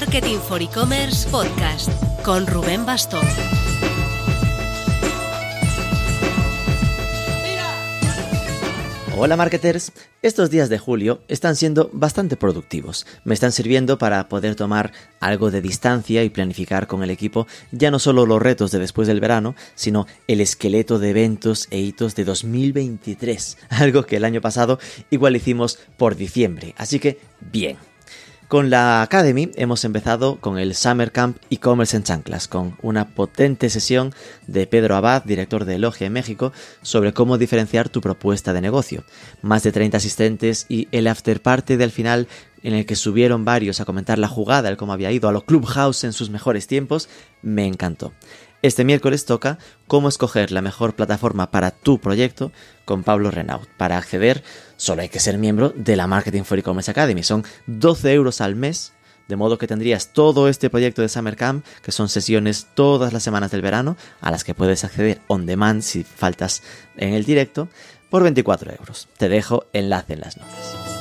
Marketing for E-Commerce Podcast con Rubén Bastón. Hola marketers, estos días de julio están siendo bastante productivos. Me están sirviendo para poder tomar algo de distancia y planificar con el equipo ya no solo los retos de después del verano, sino el esqueleto de eventos e hitos de 2023, algo que el año pasado igual hicimos por diciembre. Así que bien. Con la Academy hemos empezado con el Summer Camp e-commerce en chanclas, con una potente sesión de Pedro Abad, director de Elogia en México, sobre cómo diferenciar tu propuesta de negocio. Más de 30 asistentes y el after party del final en el que subieron varios a comentar la jugada, el cómo había ido a los Clubhouse en sus mejores tiempos, me encantó. Este miércoles toca cómo escoger la mejor plataforma para tu proyecto con Pablo Renaud. Para acceder, solo hay que ser miembro de la Marketing for E-Commerce Academy. Son 12 euros al mes, de modo que tendrías todo este proyecto de Summer Camp, que son sesiones todas las semanas del verano, a las que puedes acceder on demand si faltas en el directo, por 24 euros. Te dejo enlace en las notas.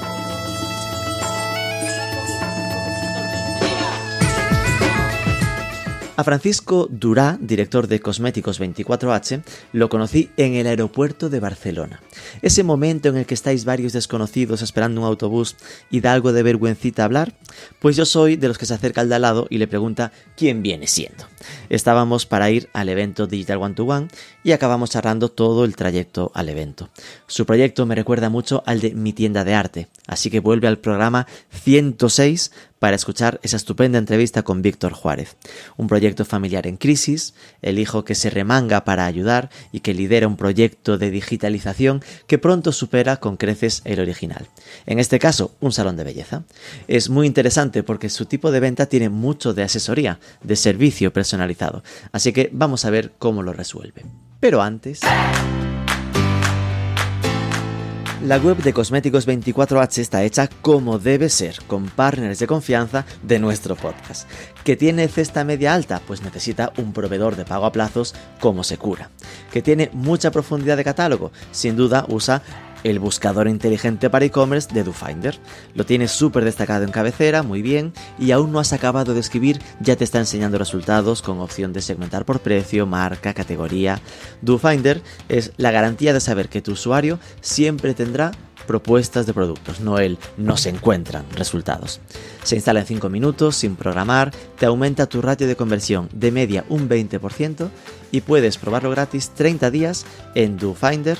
A Francisco Durá, director de Cosméticos 24H, lo conocí en el aeropuerto de Barcelona. Ese momento en el que estáis varios desconocidos esperando un autobús y da algo de vergüencita hablar, pues yo soy de los que se acerca al de al lado y le pregunta quién viene siendo. Estábamos para ir al evento Digital One to One y acabamos charlando todo el trayecto al evento. Su proyecto me recuerda mucho al de Mi tienda de arte, así que vuelve al programa 106 para escuchar esa estupenda entrevista con Víctor Juárez. Un proyecto familiar en crisis, el hijo que se remanga para ayudar y que lidera un proyecto de digitalización que pronto supera con creces el original. En este caso, un salón de belleza. Es muy interesante porque su tipo de venta tiene mucho de asesoría, de servicio personalizado, así que vamos a ver cómo lo resuelve. Pero antes... La web de Cosméticos 24H está hecha como debe ser, con partners de confianza de nuestro podcast. ¿Que tiene cesta media alta? Pues necesita un proveedor de pago a plazos como Secura. ¿Que tiene mucha profundidad de catálogo? Sin duda usa el buscador inteligente para e-commerce de DoFinder. Lo tienes súper destacado en cabecera, muy bien, y aún no has acabado de escribir, ya te está enseñando resultados con opción de segmentar por precio, marca, categoría. DoFinder es la garantía de saber que tu usuario siempre tendrá propuestas de productos, no el no se encuentran resultados. Se instala en 5 minutos sin programar, te aumenta tu ratio de conversión de media un 20% y puedes probarlo gratis 30 días en dofinder,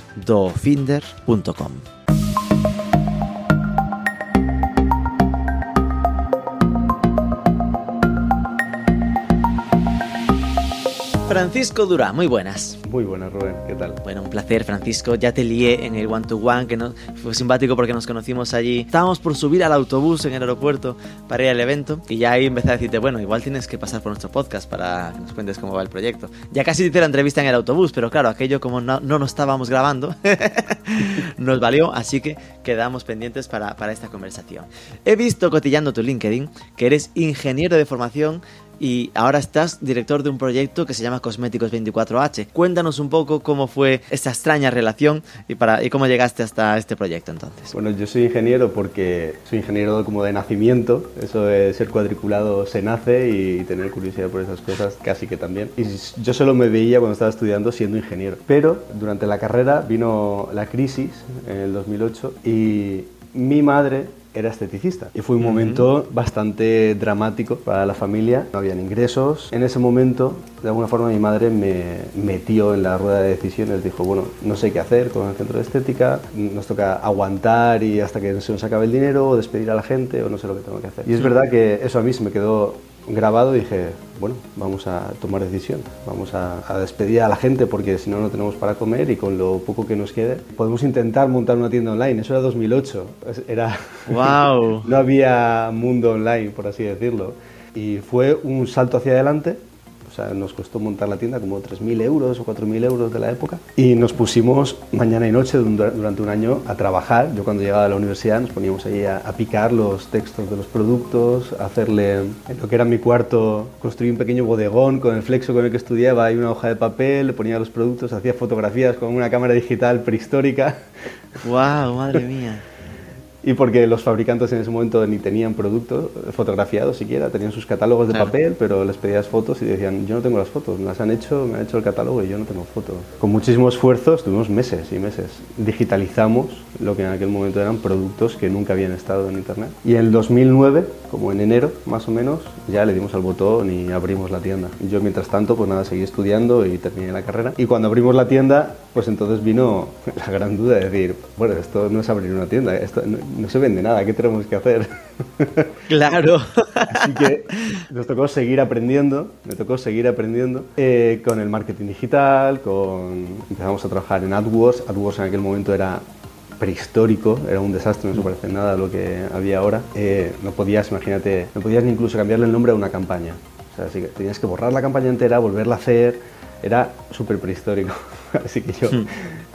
Francisco Durá, muy buenas. Muy buenas, Rubén, ¿qué tal? Bueno, un placer, Francisco. Ya te lié en el One to One, que no, fue simpático porque nos conocimos allí. Estábamos por subir al autobús en el aeropuerto para ir al evento y ya ahí empecé a decirte, bueno, igual tienes que pasar por nuestro podcast para que nos cuentes cómo va el proyecto. Ya casi hice la entrevista en el autobús, pero claro, aquello como no, no nos estábamos grabando, nos valió, así que quedamos pendientes para, para esta conversación. He visto cotillando tu LinkedIn que eres ingeniero de formación y ahora estás director de un proyecto que se llama Cosméticos 24H. Cuéntanos un poco cómo fue esta extraña relación y, para, y cómo llegaste hasta este proyecto entonces. Bueno, yo soy ingeniero porque soy ingeniero como de nacimiento, eso de ser cuadriculado se nace y tener curiosidad por esas cosas casi que también. Y yo solo me veía cuando estaba estudiando siendo ingeniero. Pero durante la carrera vino la crisis en el 2008 y mi madre era esteticista. Y fue un momento bastante dramático para la familia. No habían ingresos. En ese momento, de alguna forma, mi madre me metió en la rueda de decisiones. Dijo, bueno, no sé qué hacer con el centro de estética. Nos toca aguantar y hasta que se nos acabe el dinero o despedir a la gente o no sé lo que tengo que hacer. Y es verdad que eso a mí se me quedó grabado y dije, bueno, vamos a tomar decisión, vamos a, a, despedir a la gente porque si no, no tenemos para comer y con lo poco que nos quede, podemos intentar montar una tienda online. Eso era 2008, era... ¡Wow! no había mundo online, por así decirlo. Y fue un salto hacia adelante sea, nos costó montar la tienda como 3.000 euros o 4.000 euros de la época. Y nos pusimos mañana y noche durante un año a trabajar. Yo cuando llegaba a la universidad nos poníamos ahí a, a picar los textos de los productos, a hacerle, en lo que era mi cuarto, construí un pequeño bodegón con el flexo con el que estudiaba y una hoja de papel, le ponía los productos, hacía fotografías con una cámara digital prehistórica. ¡Wow! ¡Madre mía! Y porque los fabricantes en ese momento ni tenían productos fotografiados siquiera, tenían sus catálogos de papel, pero les pedías fotos y decían, yo no tengo las fotos, me las han hecho, me han hecho el catálogo y yo no tengo fotos. Con muchísimo esfuerzo, estuvimos meses y meses, digitalizamos lo que en aquel momento eran productos que nunca habían estado en Internet. Y en el 2009, como en enero más o menos, ya le dimos al botón y abrimos la tienda. Yo mientras tanto, pues nada, seguí estudiando y terminé la carrera. Y cuando abrimos la tienda, pues entonces vino la gran duda de decir, bueno, esto no es abrir una tienda, esto no, se vende nada, ¿qué tenemos que hacer? Claro. Así que nos tocó seguir aprendiendo, me tocó seguir aprendiendo eh, con el marketing digital, con empezamos a trabajar en AdWords. AdWords en aquel momento era prehistórico, era un desastre, no se parece nada a lo que había ahora. Eh, no podías, imagínate, no podías ni incluso cambiarle el nombre a una campaña. O sea, así que tenías que borrar la campaña entera, volverla a hacer. Era súper prehistórico. así que yo hmm.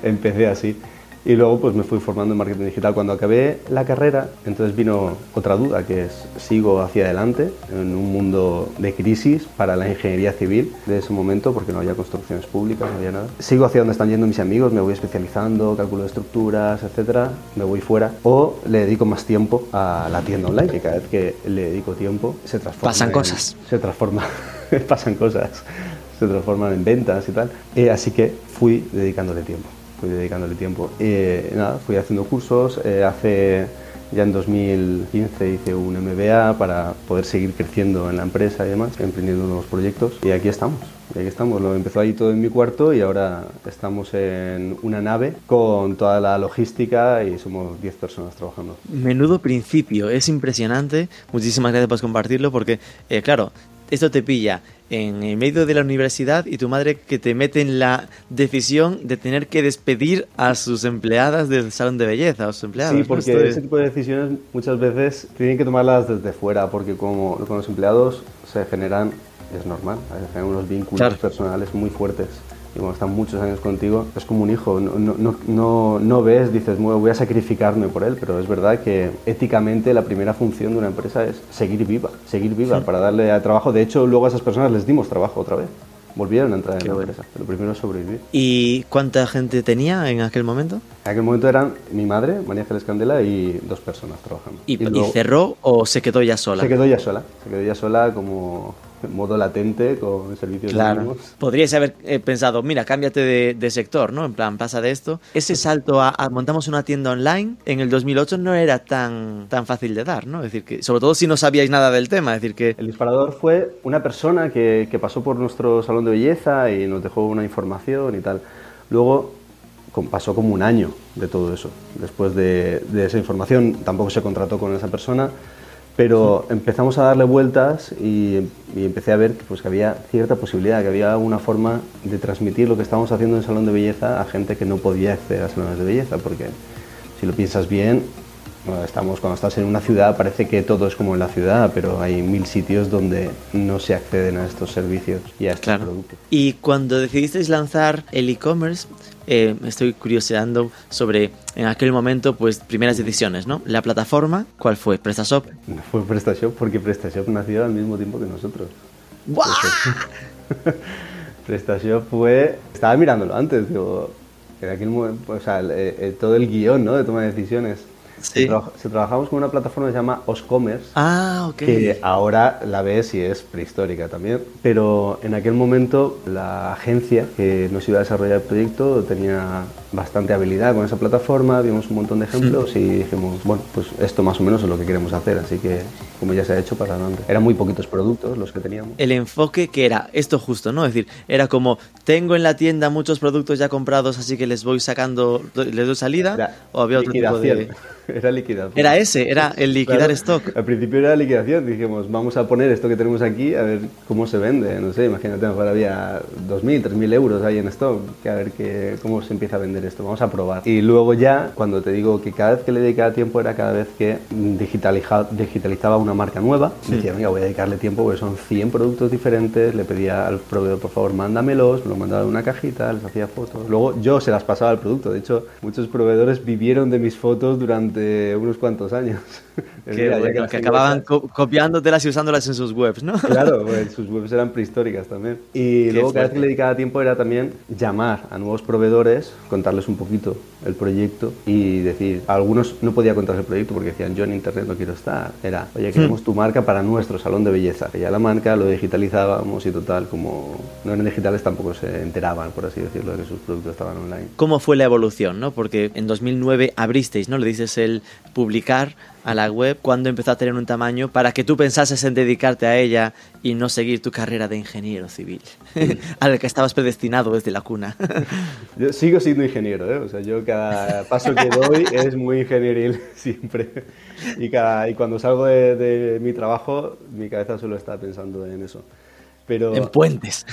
empecé así. Y luego pues me fui formando en marketing digital. Cuando acabé la carrera, entonces vino otra duda, que es, ¿sigo hacia adelante en un mundo de crisis para la ingeniería civil de ese momento, porque no había construcciones públicas, no había nada? ¿Sigo hacia donde están yendo mis amigos? ¿Me voy especializando, cálculo de estructuras, etcétera? ¿Me voy fuera? ¿O le dedico más tiempo a la tienda online, que cada vez que le dedico tiempo se transforma Pasan cosas. Se transforma, pasan cosas, se transforman en ventas y tal. Eh, así que fui dedicándole tiempo dedicándole tiempo. Y nada, fui haciendo cursos. Eh, hace ya en 2015 hice un MBA para poder seguir creciendo en la empresa y demás, emprendiendo nuevos proyectos. Y aquí estamos. Y aquí estamos, lo empezó ahí todo en mi cuarto y ahora estamos en una nave con toda la logística y somos 10 personas trabajando. Menudo principio, es impresionante. Muchísimas gracias por compartirlo porque, eh, claro, esto te pilla en el medio de la universidad y tu madre que te mete en la decisión de tener que despedir a sus empleadas del salón de belleza, a sus empleados. Sí, porque ese tipo de decisiones muchas veces tienen que tomarlas desde fuera, porque como con los empleados se generan, es normal, se generan unos vínculos personales muy fuertes y cuando están muchos años contigo, es como un hijo, no, no, no, no ves, dices, voy a sacrificarme por él, pero es verdad que éticamente la primera función de una empresa es seguir viva, seguir viva para darle trabajo. De hecho, luego a esas personas les dimos trabajo otra vez. Volvieron a entrar en la empresa. Lo primero es sobrevivir. ¿Y cuánta gente tenía en aquel momento? En aquel momento eran mi madre, María Ángeles Candela, y dos personas trabajando. ¿Y, ¿Y cerró o se quedó ya sola? Se quedó ya sola. Se quedó ya sola como modo latente con servicios claro. Podríais haber eh, pensado, mira, cámbiate de, sector, ¿no? En plan, pasa de esto. Ese salto a, montamos una tienda online en el 2008 no era tan, tan fácil de dar, ¿no? Es decir, que sobre todo si no sabíais nada del tema, es decir que... El disparador fue una persona que, que pasó por nuestro salón de belleza y nos dejó una información y tal. Luego pasó como un año de todo eso. Después de, de, esa información tampoco se contrató con esa persona pero empezamos a darle vueltas y, empecé a ver pues, que había cierta posibilidad, que había una forma de transmitir lo que estábamos haciendo en el salón de belleza a gente que no podía acceder a salones de belleza, porque si lo piensas bien, estamos, cuando estás en una ciudad parece que todo es como en la ciudad, pero hay mil sitios donde no se acceden a estos servicios y a estos productos. Y cuando decidisteis lanzar el e-commerce, eh, estoy curioseando sobre en aquel momento pues primeras decisiones, ¿no? La plataforma, ¿cuál fue? ¿PrestaShop? No fue PrestaShop porque PrestaShop nació al mismo tiempo que nosotros. PrestaShop fue... Estaba mirándolo antes, digo, en aquel momento, o sea, eh, todo el guion, ¿no? De toma de decisiones Sí. Se, trabajamos con una plataforma que se llama Oscommerce. Ah, ok. Que ahora la ves y es prehistórica también. Pero en aquel momento la agencia que nos iba a desarrollar el proyecto tenía bastante habilidad con esa plataforma, vimos un montón de ejemplos y dijimos, bueno, pues esto más o menos es lo que queremos hacer, así que como ya se ha hecho para adelante. Eran muy poquitos productos los que teníamos. El enfoque que era esto justo, ¿no? Es decir, era como, tengo en la tienda muchos productos ya comprados, así que les voy sacando, les doy salida, o había otro tipo de... Era liquidación. Era ese, era el liquidar stock. Al principio era liquidación, dijimos, vamos a poner esto que tenemos aquí a ver cómo se vende. No sé, imagínate, mejor había 2.000, 3.000 euros ahí en stock, que a ver que, cómo se empieza a vender esto, vamos a probar. Y luego ya, cuando te digo que cada vez que le dedicaba tiempo era cada vez que digitalizaba una marca nueva, decía, mira, voy a dedicarle tiempo porque son 100 productos diferentes, le pedía al proveedor, por favor, mándamelos, me lo mandaba en una cajita, les hacía fotos. Luego yo se las pasaba al producto, de hecho, muchos proveedores vivieron de mis fotos durante unos cuantos años. que, bueno, que, acababan co copiándotelas y usándolas en sus webs, ¿no? Claro, pues sus webs eran prehistóricas también. Y Qué luego cada vez que le dedicaba tiempo era también llamar a nuevos proveedores, contarles un poquito el proyecto y decir, a algunos no podía contarles el proyecto porque decían, yo en internet no quiero estar. Era, oye, queremos hmm. tu marca para nuestro salón de belleza. Y ya la marca lo digitalizábamos y total, como no eran digitales tampoco se enteraban, por así decirlo, de que sus productos estaban online. ¿Cómo fue la evolución, no? Porque en 2009 abristeis, ¿no? Le dices el publicar a la web cuando empezó a tener un tamaño para que tú pensases en dedicarte a ella y no seguir tu carrera de ingeniero civil, al que estabas predestinado desde la cuna. yo sigo siendo ingeniero, ¿eh? o sea, yo cada paso que doy es muy ingenieril siempre. Y, cada, y cuando salgo de, mi trabajo, mi cabeza solo está pensando en eso. Pero, en puentes.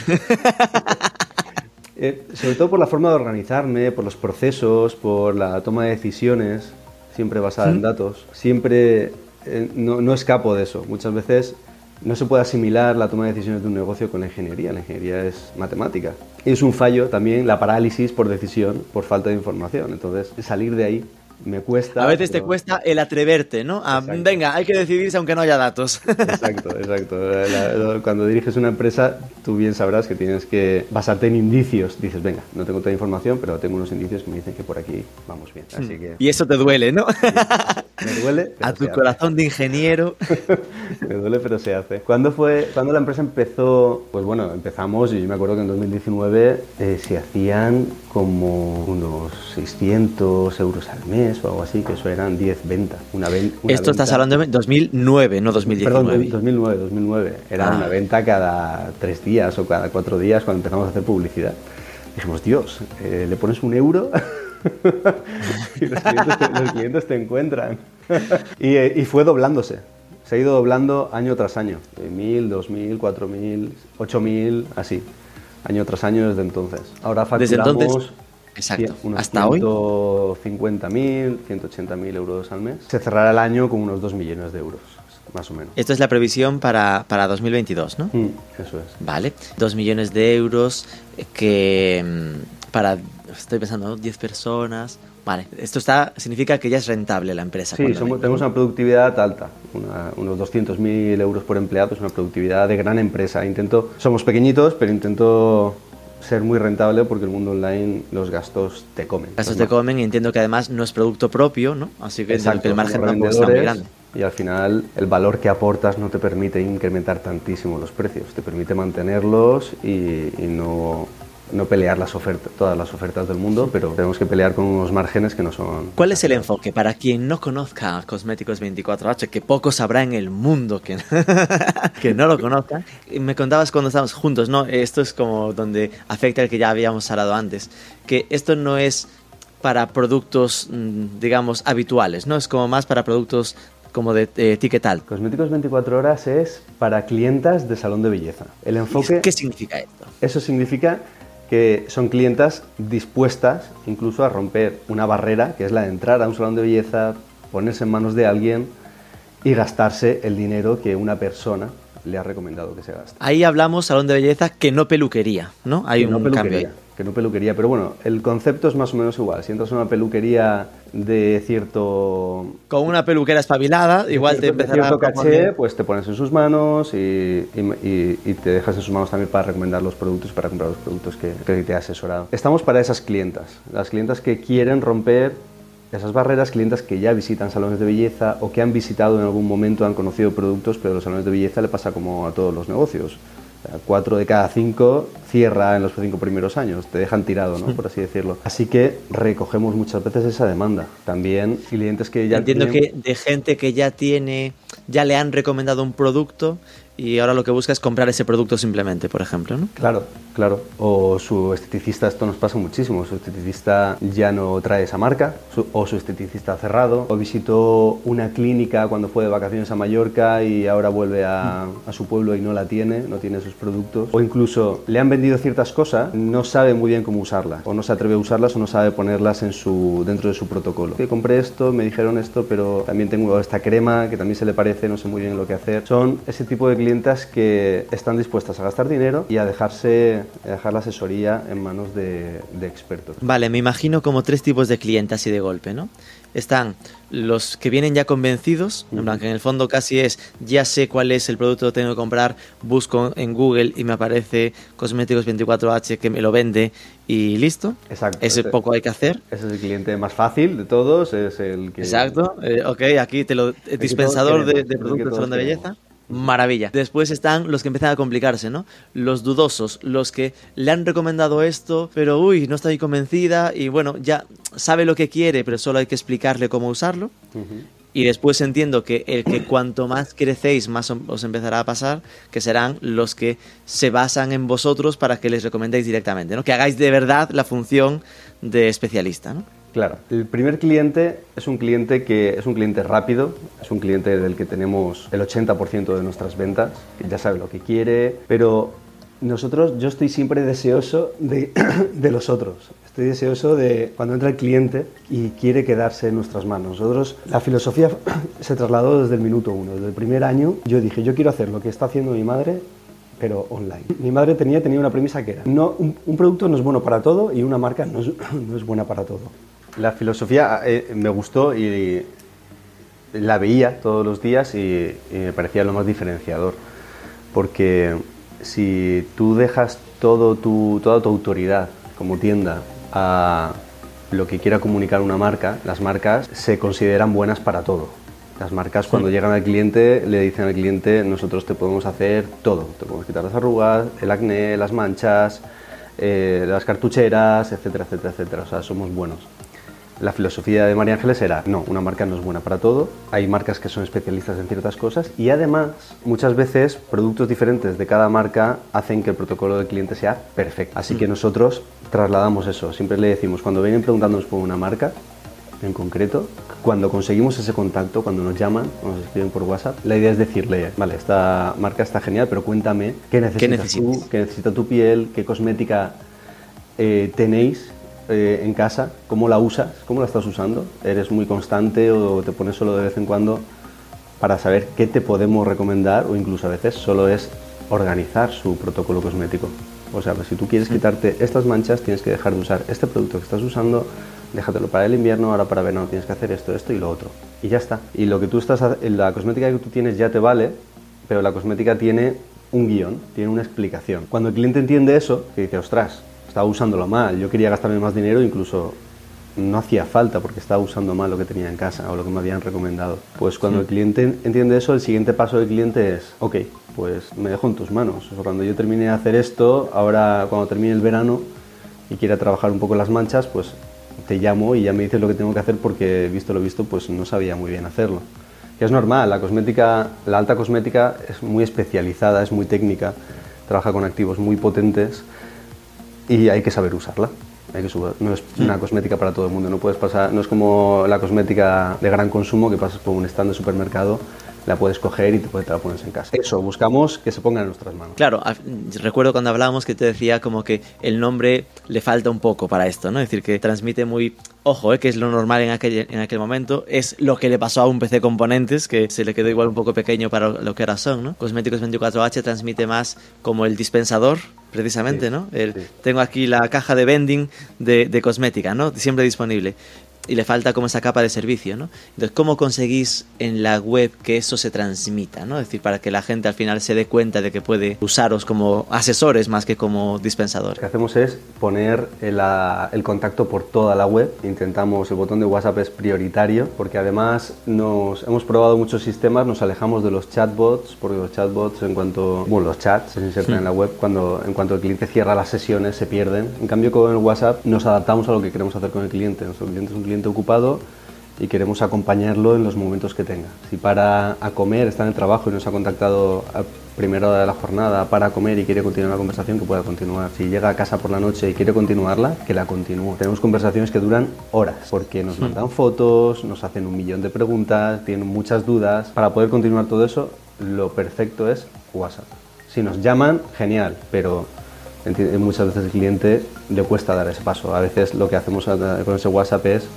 Eh, sobre todo por la forma de organizarme, por los procesos, por la toma de decisiones siempre basada en datos. Siempre eh, no, no, escapo de eso. Muchas veces no se puede asimilar la toma de decisiones de un negocio con la ingeniería. La ingeniería es matemática. Y es un fallo también la parálisis por decisión, por falta de información. Entonces, salir de ahí me cuesta. A veces te cuesta el atreverte, ¿no? venga, hay que decidirse aunque no haya datos. Exacto, exacto. cuando diriges una empresa, tú bien sabrás que tienes que basarte en indicios. Dices, venga, no tengo toda la información, pero tengo unos indicios que me dicen que por aquí vamos bien. Así que... Y eso te duele, ¿no? Me duele. A tu corazón de ingeniero. me duele, pero se hace. ¿Cuándo fue, cuando la empresa empezó? Pues bueno, empezamos y yo me acuerdo que en 2019 eh, se hacían como unos 600 euros al mes o algo así, que eso eran 10 ventas. Una, Esto estás hablando de 2009, no 2019. Perdón, 2009, 2009. Era ah. una venta cada tres días o cada cuatro días cuando empezamos a hacer publicidad. Dijimos, Dios, eh, le pones un euro y los clientes, te, encuentran. y, eh, y fue doblándose se ha ido doblando año tras año, 1.000, 2.000, 4.000, 8.000, así año tras año desde entonces. Ahora facturamos desde entonces, exacto. unos hasta hoy 150.000, 180.000 euros al mes. Se cerrará el año con unos 2 millones de euros. Más o menos. Esto es la previsión para, para 2022, ¿no? Mm, eso es. Vale. 2 millones de euros que mm, para, estoy pensando, 10 personas, Vale, esto está, significa que ya es rentable la empresa. Sí, tenemos una productividad alta, unos 200.000 euros por empleado, es una productividad de gran empresa. Intento, somos pequeñitos, pero intento ser muy rentable porque el mundo online los gastos te comen. Gastos te comen y entiendo que además no es producto propio, ¿no? Así que, el margen tampoco está muy grande. Y al final el valor que aportas no te permite incrementar tantísimo los precios, te permite mantenerlos y no no pelear las ofertas, todas las ofertas del mundo, pero tenemos que pelear con unos márgenes que no son... ¿Cuál es el enfoque? Para quien no conozca Cosméticos 24H, que pocos habrá en el mundo que, que no lo conozca, me contabas cuando estábamos juntos, ¿no? Esto es como donde afecta el que ya habíamos hablado antes, que esto no es para productos, mm, digamos, habituales, ¿no? Es como más para productos como de etiquetal. Cosméticos 24 horas es para clientas de salón de belleza. El enfoque... ¿Qué significa esto? Eso significa que son clientas dispuestas incluso a romper una barrera, que es la de entrar a un salón de belleza, ponerse en manos de alguien y gastarse el dinero que una persona le ha recomendado que se gaste. Ahí hablamos salón de belleza que no peluquería, ¿no? Hay un cambio que no peluquería, pero bueno, el concepto es más o menos igual. Si entras a una peluquería de cierto... Con una peluquera espabilada, igual te empezará cierto caché, pues te pones en sus manos y, te dejas en sus manos también para recomendar los productos, para comprar los productos que, que te ha asesorado. Estamos para esas clientas, las clientas que quieren romper esas barreras, clientes que ya visitan salones de belleza o que han visitado en algún momento, han conocido productos, pero los salones de belleza le pasa como a todos los negocios cuatro de cada cinco cierra en los cinco primeros años, te dejan tirado, ¿no? por así decirlo. Así que recogemos muchas veces esa demanda. También clientes que ya... Entiendo que de gente que ya tiene, ya le han recomendado un producto y ahora lo que busca es comprar ese producto simplemente, por ejemplo, ¿no? Claro, claro. O su esteticista, esto nos pasa muchísimo, su esteticista ya no trae esa marca, o su esteticista ha cerrado, o visitó una clínica cuando fue de vacaciones a Mallorca y ahora vuelve a, a, su pueblo y no la tiene, no tiene sus productos, o incluso le han vendido ciertas cosas, no sabe muy bien cómo usarlas, o no se atreve a usarlas o no sabe ponerlas en su, dentro de su protocolo. Que compré esto, me dijeron esto, pero también tengo esta crema que también se le parece, no sé muy bien lo que hacer. Son ese tipo de clientes que están dispuestas a gastar dinero y a dejarse dejar la asesoría en manos de, expertos. Vale, me imagino como tres tipos de clientes así de golpe, ¿no? están los que vienen ya convencidos, en plan que en el fondo casi es, ya sé cuál es el producto que tengo que comprar, busco en Google y me aparece Cosméticos 24H que me lo vende y listo. Exacto. Ese poco hay que hacer. Ese es el cliente más fácil de todos, es el que... Exacto. Eh, ok, aquí te lo... dispensador de, de productos de salón de queremos. Maravilla. Después están los que empiezan a complicarse, ¿no? Los dudosos, los que le han recomendado esto, pero uy, no estoy convencida y bueno, ya sabe lo que quiere, pero solo hay que explicarle cómo usarlo. Y después entiendo que el que cuanto más crecéis, más os empezará a pasar, que serán los que se basan en vosotros para que les recomendéis directamente, ¿no? Que hagáis de verdad la función de especialista, ¿no? Claro, el primer cliente es un cliente que es un cliente rápido, es un cliente del que tenemos el 80% de nuestras ventas, que ya sabe lo que quiere, pero nosotros, yo estoy siempre deseoso de, de los otros. Estoy deseoso de cuando entra el cliente y quiere quedarse en nuestras manos. Nosotros, la filosofía se trasladó desde el minuto uno. Desde el primer año yo dije, yo quiero hacer lo que está haciendo mi madre pero online. Mi madre tenía, tenía una premisa que era, no, un, un producto no es bueno para todo y una marca no es, no es buena para todo. La filosofía eh, me gustó y, la veía todos los días y, y me parecía lo más diferenciador, porque si tú dejas todo tu, toda tu autoridad como tienda a lo que quiera comunicar una marca, las marcas se consideran buenas para todo. Las marcas cuando llegan al cliente le dicen al cliente nosotros te podemos hacer todo, te podemos quitar las arrugas, el acné, las manchas, eh, las cartucheras, etcétera, etcétera, etcétera. O sea, somos buenos. La filosofía de María Ángeles era, no, una marca no es buena para todo, hay marcas que son especialistas en ciertas cosas y además muchas veces productos diferentes de cada marca hacen que el protocolo del cliente sea perfecto. Así que nosotros trasladamos eso, siempre le decimos, cuando vienen preguntándonos por una marca en concreto, cuando conseguimos ese contacto, cuando nos llaman o nos escriben por WhatsApp, la idea es decirle, vale, esta marca está genial, pero cuéntame qué necesitas, necesitas? tú, qué necesita tu piel, qué cosmética eh, tenéis eh, en casa, cómo la usas, cómo la estás usando, eres muy constante o te pones solo de vez en cuando para saber qué te podemos recomendar o incluso a veces solo es organizar su protocolo cosmético. O sea, pues si tú quieres quitarte estas manchas, tienes que dejar de usar este producto que estás usando, déjatelo para el invierno, ahora para verano tienes que hacer esto, esto y lo otro. Y ya está. Y lo que tú estás, la cosmética que tú tienes ya te vale, pero la cosmética tiene un guion, tiene una explicación. Cuando el cliente entiende eso, que dice, ostras, estaba usándolo mal, yo quería gastarme más dinero, incluso no hacía falta porque estaba usando mal lo que tenía en casa o lo que me habían recomendado. Pues cuando el cliente entiende eso, el siguiente paso del cliente es, ok, pues me dejo en tus manos. O sea, cuando yo termine de hacer esto, ahora cuando termine el verano y quiera trabajar un poco las manchas, pues te llamo y ya me dices lo que tengo que hacer porque visto lo visto, pues no sabía muy bien hacerlo. Que es normal, la cosmética, la alta cosmética es muy especializada, es muy técnica, trabaja con activos muy potentes y hay que saber usarla. Hay que No es una cosmética para todo el mundo. No puedes pasar, no es como la cosmética de gran consumo que pasas por un stand de supermercado, la puedes coger y te, puedes- te la pones en casa. Eso, buscamos que se ponga en nuestras manos. Claro, recuerdo cuando hablábamos que te decía como que el nombre le falta un poco para esto, ¿no? Es decir, que transmite muy, ojo, eh, que es lo normal en aquel, en aquel momento, es lo que le pasó a un PC Componentes, que se le quedó igual un poco pequeño para lo que era son, ¿no? Cosméticos 24H transmite más como el dispensador, precisamente, Sí, ¿no? El- sí. Tengo aquí la caja de vending de, de cosmética, ¿no? Siempre disponible. Y le falta como esa capa de servicio, ¿no? Entonces, ¿cómo conseguís en la web que eso se transmita, ¿no? Es decir, para que la gente al final se dé cuenta de que puede usaros como asesores más que como Lo dispensadores. que hacemos es poner el, el contacto por toda la web. Intentamos, el botón de WhatsApp es prioritario porque además nos hemos probado muchos sistemas, nos alejamos de los chatbots porque los chatbots en cuanto, bueno, los chats se insertan en la web cuando en cuanto el cliente cierra las sesiones se pierden. En cambio con el WhatsApp nos adaptamos a lo que queremos hacer con el cliente. Nuestro cliente es un cliente ocupado y queremos acompañarlo en los momentos que tenga. Si para a comer, está en el trabajo y nos ha contactado a primera hora de la jornada para comer y quiere continuar la conversación, que pueda continuar. Si llega a casa por la noche y quiere continuarla, que la continúe. Tenemos conversaciones que duran horas, porque nos mandan fotos, nos hacen un millón de preguntas, tienen muchas dudas. Para poder continuar todo eso, lo perfecto es WhatsApp. Si nos llaman, genial, pero muchas veces el cliente le cuesta dar ese paso. A veces lo que hacemos con ese WhatsApp es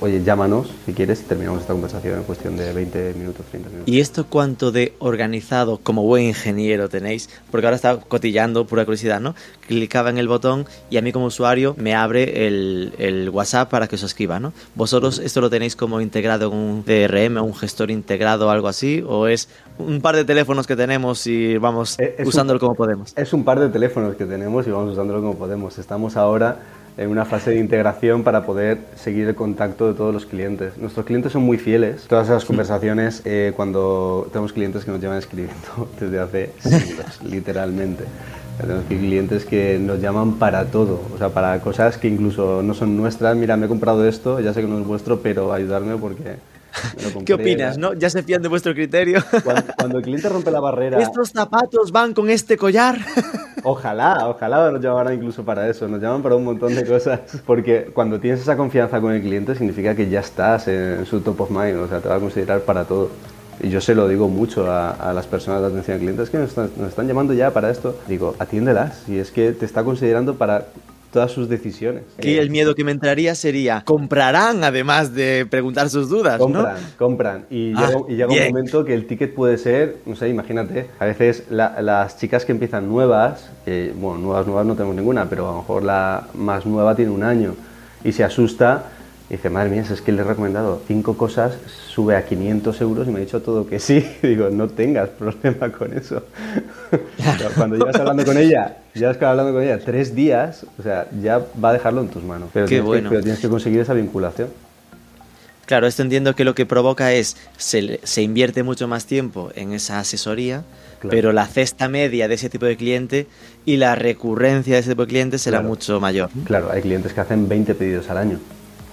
oye, llámanos si quieres y terminamos esta conversación en cuestión de 20 minutos, 30 minutos. ¿Y esto cuánto de organizado como buen ingeniero tenéis? Porque ahora está cotillando, pura curiosidad, ¿no? Clicaba en el botón y a mí como usuario me abre el, el WhatsApp para que os escriba, ¿no? ¿Vosotros esto lo tenéis como integrado en un CRM, un gestor integrado o algo así? ¿O es un par de teléfonos que tenemos y vamos Eh, es usándolo un- como podemos? Es un par de teléfonos que tenemos y vamos usándolo como podemos. Estamos ahora en una fase de integración para poder seguir el contacto de todos los clientes. Nuestros clientes son muy fieles. Todas esas conversaciones, eh, cuando tenemos clientes que nos llevan escribiendo desde hace siglos, literalmente. Tenemos clientes que nos llaman para todo, o sea, para cosas que incluso no son nuestras. Mira, me he comprado esto, ya sé que no es vuestro, pero ayudarme porque ¿Qué opinas, no? ¿Ya se fían de vuestro criterio? Cuando, cuando el cliente rompe la barrera... ¿Estos zapatos van con este collar? Ojalá, ojalá nos llamaran incluso para eso, nos llaman para un montón de cosas, porque cuando tienes esa confianza con el cliente significa que ya estás en su top of mind, o sea, te va a considerar para todo. Y yo se lo digo mucho a, a las personas de atención al cliente, es que nos están, nos están llamando ya para esto. Digo, atiéndelas, y es que te está considerando para todas sus decisiones. Aquí el miedo que me entraría sería, comprarán además de preguntar sus dudas, Compran, ¿no? compran. Y Ah, llega, y llega un momento que el ticket puede ser, no sé, imagínate, a veces la- las chicas que empiezan nuevas, que, bueno, nuevas, nuevas no tenemos ninguna, pero a lo mejor la más nueva tiene un año y se asusta y dice, madre mía, si es que le he recomendado cinco cosas, sube a 500 euros y me ha dicho todo que sí. Digo, no tengas problema con eso. Pero Cuando llevas hablando con ella, llevas hablando con ella tres días, o sea, ya va a dejarlo en tus manos. Pero, Qué tienes, bueno. que, pero tienes que conseguir esa vinculación. Claro, esto entiendo que lo que provoca es, se, se invierte mucho más tiempo en esa asesoría, Claro. pero la cesta media de ese tipo de cliente y la recurrencia de ese tipo de cliente será Claro. mucho mayor. Claro, hay clientes que hacen 20 pedidos al año.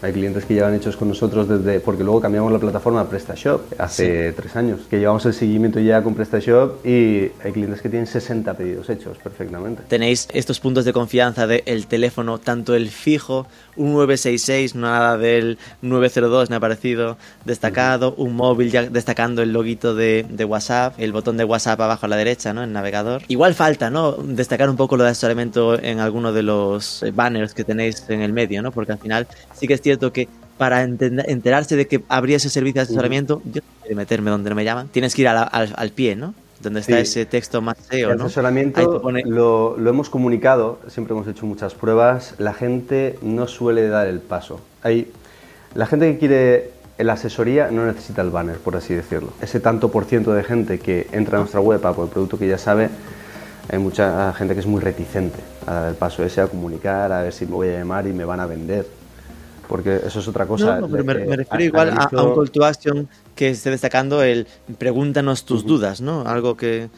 Hay clientes que llevan hechos con nosotros desde, porque luego cambiamos la plataforma a PrestaShop hace tres años, que llevamos el seguimiento ya con PrestaShop y hay clientes que tienen 60 pedidos hechos perfectamente. Tenéis estos puntos de confianza del teléfono, tanto el fijo, un 966, nada del 902 me ha parecido destacado, un móvil ya destacando el loguito de, de WhatsApp, el botón de WhatsApp abajo a la derecha, ¿no? En navegador. Igual falta, ¿no? Destacar un poco lo de asesoramiento en alguno de los banners que tenéis en el medio, ¿no? Porque al final sí que es cierto que para enterarse de que habría ese servicio de asesoramiento, yo tengo que meterme donde no me llaman, tienes que ir a la- al, al pie, ¿no? Donde está Sí. ese texto más SEO, El ¿no? asesoramiento te pone- lo, lo hemos comunicado, siempre hemos hecho muchas pruebas, la gente no suele dar el paso. Hay, la gente que quiere la asesoría no necesita el banner, por así decirlo. Ese tanto por ciento de gente que entra a nuestra web a por el producto que ya sabe, hay mucha gente que es muy reticente a dar el paso ese, a comunicar, a ver si me voy a llamar y me van a vender. Porque eso es otra cosa. No, no, pero me, me refiero igual a, un call to action que esté destacando el pregúntanos tus dudas, ¿no? Algo que...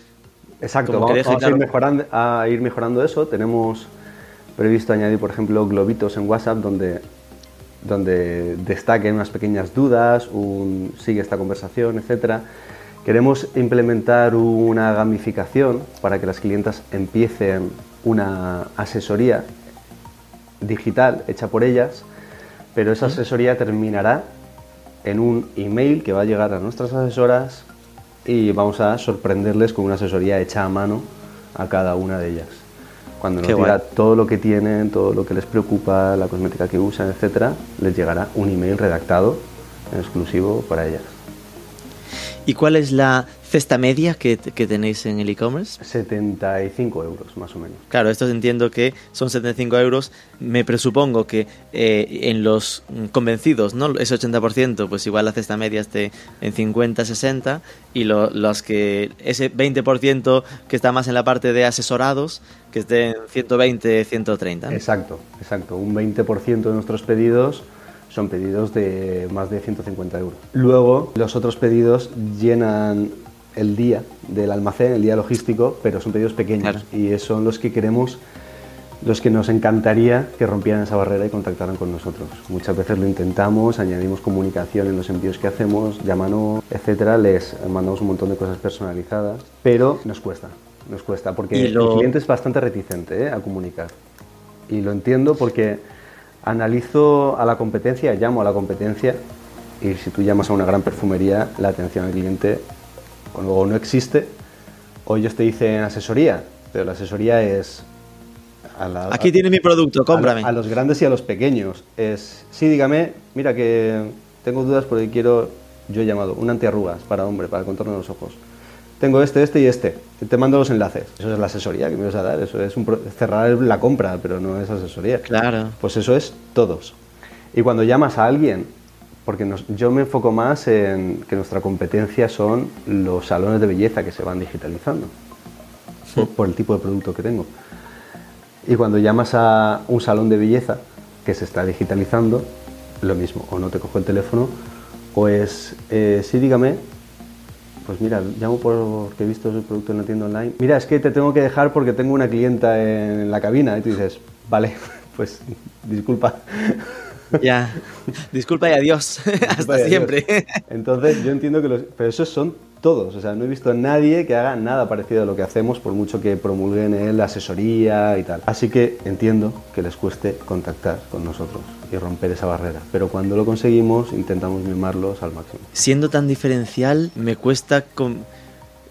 Exacto, que vamos, a, ir mejorando, a ir mejorando eso. Tenemos previsto añadir, por ejemplo, globitos en WhatsApp donde, donde destaquen unas pequeñas dudas, un sigue esta conversación, etc. Queremos implementar una gamificación para que las clientas empiecen una asesoría digital hecha por ellas, pero esa asesoría terminará en un email que va a llegar a nuestras asesoras y vamos a sorprenderles con una asesoría hecha a mano a cada una de ellas. Cuando nos Qué diga guay. todo lo que tienen, todo lo que les preocupa, la cosmética que usan, etcétera, les llegará un email redactado en exclusivo para ellas. ¿Y cuál es la cesta media que, que tenéis en el e-commerce? 75 euros más o menos. Claro, esto entiendo que son 75 euros. Me presupongo que eh, en los convencidos, ¿no? Ese 80%, pues igual la cesta media esté en 50, 60. Y lo- los que, ese 20% que está más en la parte de asesorados, que esté en 120, 130. ¿no? Exacto, exacto. Un 20% de nuestros pedidos son pedidos de más de 150 euros. Luego, los otros pedidos llenan el día del almacén, el día logístico, pero son pedidos pequeños Claro. y son los que queremos, los que nos encantaría que rompieran esa barrera y contactaran con nosotros. Muchas veces lo intentamos, añadimos comunicación en los envíos que hacemos, llámanos, etcétera, les mandamos un montón de cosas personalizadas, pero nos cuesta, nos cuesta porque lo- el cliente es bastante reticente ¿eh? a comunicar. Y lo entiendo porque analizo a la competencia, llamo a la competencia y si tú llamas a una gran perfumería, la atención al cliente luego no existe o ellos te dicen asesoría, pero la asesoría es a la- Aquí tiene mi producto, a, cómprame. a los grandes y a los pequeños. Es, sí, dígame, mira que tengo dudas porque quiero, yo he llamado, un antiarrugas para hombre, para el contorno de los ojos. Tengo este, este y este. Te mando los enlaces. Eso es la asesoría que me vas a dar. Eso es un pro- cerrar la compra, pero no es asesoría. Claro. Pues eso es todos. Y cuando llamas a alguien, porque nos- yo me enfoco más en que nuestra competencia son los salones de belleza que se van digitalizando, por, por el tipo de producto que tengo. Y cuando llamas a un salón de belleza que se está digitalizando, lo mismo, o no te cojo el teléfono, o es, eh, sí, dígame, pues mira, llamo porque he visto ese producto en la tienda online. Mira, es que te tengo que dejar porque tengo una clienta en la cabina. Y tú dices, vale, pues disculpa. Ya. Disculpa y adiós. Hasta siempre. Entonces, yo entiendo que los... Pero esos son todos. O sea, no he visto a nadie que haga nada parecido a lo que hacemos, por mucho que promulguen en la asesoría y tal. Así que entiendo que les cueste contactar con nosotros y romper esa barrera. Pero cuando lo conseguimos, intentamos mimarlos al máximo. Siendo tan diferencial, me cuesta... com-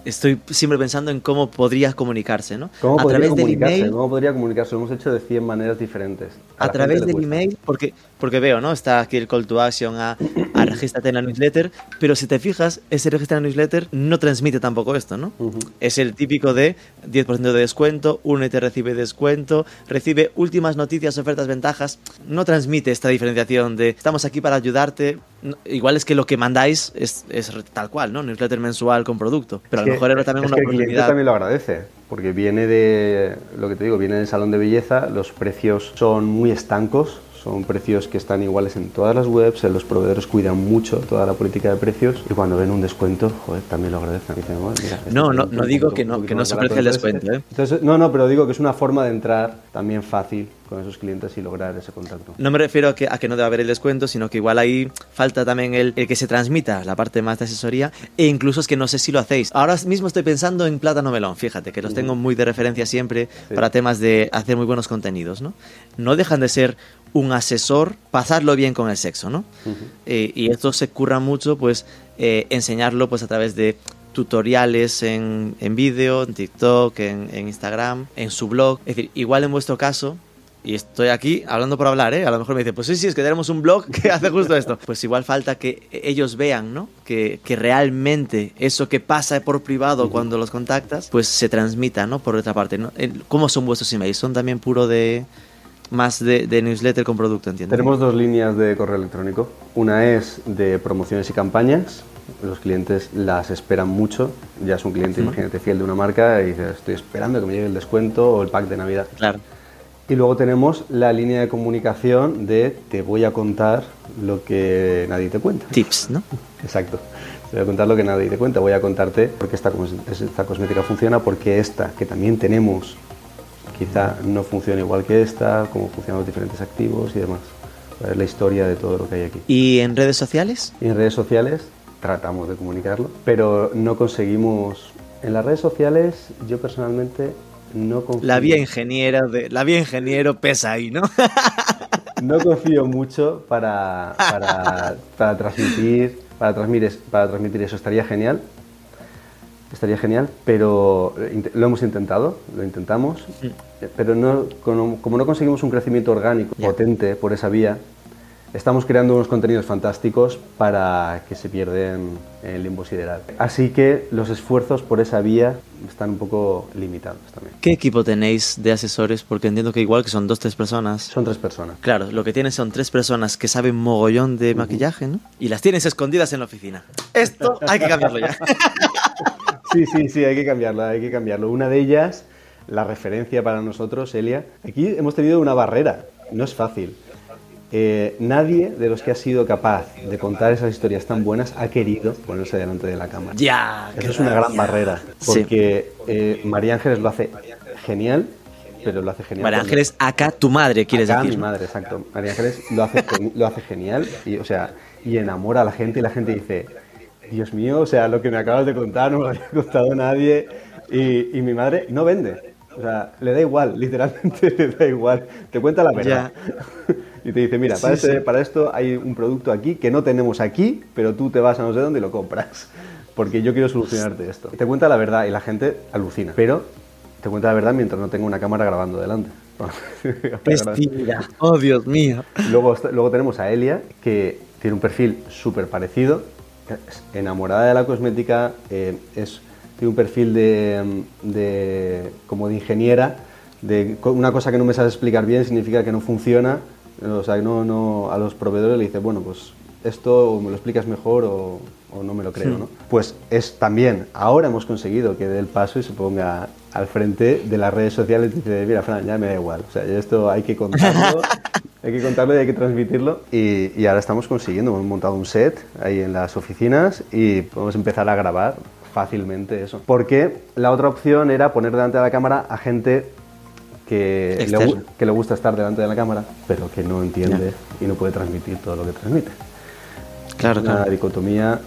Estoy siempre pensando en cómo podría comunicarse, ¿no? ¿Cómo a podría través del comunicarse? email, ¿Cómo podría comunicarse? Lo hemos hecho de 100 maneras diferentes. a través del cuesta. email, porque, porque veo, ¿no? Está aquí el call to action a, a regístrate en la newsletter, pero si te fijas, ese registro en la newsletter no transmite tampoco esto, ¿no? Ujú. Es el típico de 10% de descuento, únete, recibe descuento, recibe últimas noticias, ofertas, ventajas. No transmite esta diferenciación de estamos aquí para ayudarte. No, igual es que lo que mandáis es, es tal cual, ¿no? Newsletter mensual con producto. Pero a lo que- mejor era también es una que el cliente oportunidad. también lo agradece, porque viene de, lo que te digo, viene del salón de belleza, los precios son muy estancos, son precios que están iguales en todas las webs, los proveedores cuidan mucho toda la política de precios y cuando ven un descuento, joder, también lo agradecen. Dicen, "Bueno, mira, No, no- no digo que no- que no se barato". aprecia el descuento, ¿eh? Entonces, no, no, pero digo que es una forma de entrar también fácil con esos clientes y lograr ese contacto. No me refiero a que, a que no debe haber el descuento, sino que igual ahí falta también el, el que se transmita la parte más de asesoría e incluso es que no sé si lo hacéis. Ahora mismo estoy pensando en Plátano Melón, fíjate, que los tengo muy de referencia siempre Sí. para temas de hacer muy buenos contenidos, ¿no? No dejan de ser un asesor, pasarlo bien con el sexo, ¿no? Ujú. Eh, y esto se curra mucho, pues, eh, enseñarlo pues a través de tutoriales en, en vídeo, en TikTok, en, en Instagram, en su blog. Es decir, igual en vuestro caso, y estoy aquí hablando por hablar, ¿eh? A lo mejor me dice, pues sí, sí, es que tenemos un blog que hace justo esto. Pues igual falta que ellos vean, ¿no? Que, que realmente eso que pasa por privado cuando los contactas, pues se transmita, ¿no? Por otra parte, ¿no? ¿Cómo son vuestros emails? ¿Son también puro de... más de, de newsletter con producto, entiendo? Tenemos dos líneas de correo electrónico. Una es de promociones y campañas. Los clientes las esperan mucho. Ya es un cliente, imagínate, fiel de una marca y dices, estoy esperando que me llegue el descuento o el pack de Navidad. Claro. Y luego tenemos la línea de comunicación de te voy a contar lo que nadie te cuenta. Tips, ¿no? Exacto. Te voy a contar lo que nadie te cuenta. Voy a contarte por qué esta, esta cosmética funciona, porque esta, que también tenemos, quizá no funciona igual que esta, cómo funcionan los diferentes activos y demás. Es la historia de todo lo que hay aquí. ¿Y en redes sociales? Y en redes sociales tratamos de comunicarlo, pero no conseguimos... En las redes sociales yo personalmente no confío, La vía ingeniera de la vía ingeniero pesa ahí, ¿no? no confío mucho para, para, para transmitir para transmitir, para transmitir eso. Estaría genial, estaría genial, pero lo hemos intentado, lo intentamos, eh, pero no, como, como no conseguimos un crecimiento orgánico potente por esa vía, estamos creando unos contenidos fantásticos para que se pierden en el limbo sideral. Así que los esfuerzos por esa vía están un poco limitados también. ¿Qué equipo tenéis de asesores? Porque entiendo que igual que son dos, tres personas. Son tres personas. Claro, lo que tienes son tres personas que saben mogollón de maquillaje, ¿no? Y las tienes escondidas en la oficina. Esto hay que cambiarlo ya. Sí, sí, sí, hay que cambiarlo, hay que cambiarlo. Una de ellas, la referencia para nosotros, Elia, aquí hemos tenido una barrera, no es fácil. Eh, nadie de los que ha sido capaz de contar esas historias tan buenas ha querido ponerse delante de la cámara. ya. Esa es una gran barrera, Sí. porque eh, María Ángeles lo hace genial, pero lo hace genial. María Ángeles, acá tu madre, quieres Acá decir. mi madre, exacto. María Ángeles lo hace, lo hace genial y, o sea, y enamora a la gente y la gente dice, Dios mío, o sea, lo que me acabas de contar no me lo había contado nadie. Y, y mi madre no vende. O sea, le da igual, literalmente le da igual. Te cuenta la verdad. Y te dice, mira, para, Sí, este- sí. para esto hay un producto aquí que no tenemos aquí, pero tú te vas a no sé dónde y lo compras. Porque yo quiero solucionarte esto. Te cuenta la verdad y la gente alucina. Pero te cuenta la verdad mientras no tenga una cámara grabando delante. Es tímida. Oh, Dios mío. Luego, luego tenemos a Elia, que tiene un perfil súper parecido, enamorada de la cosmética, eh, es, tiene un perfil de, mm, de- como de ingeniera, de una cosa que no me sabes explicar bien significa que no funciona, o sea, no, no, a los proveedores le dice, bueno, pues esto o me lo explicas mejor o, o no me lo creo, ¿no? Pues es también, ahora hemos conseguido que dé el paso y se ponga al frente de las redes sociales y dice, mira, Fran, ya me da igual, o sea, esto hay que contarlo, hay que contarlo y hay que transmitirlo y, y ahora estamos consiguiendo, hemos montado un set ahí en las oficinas y podemos empezar a grabar fácilmente eso. Porque la otra opción era poner delante de la cámara a gente que le, que le gusta estar delante de la cámara, pero que no entiende y no puede transmitir todo lo que transmite. Claro, Una claro. dicotomía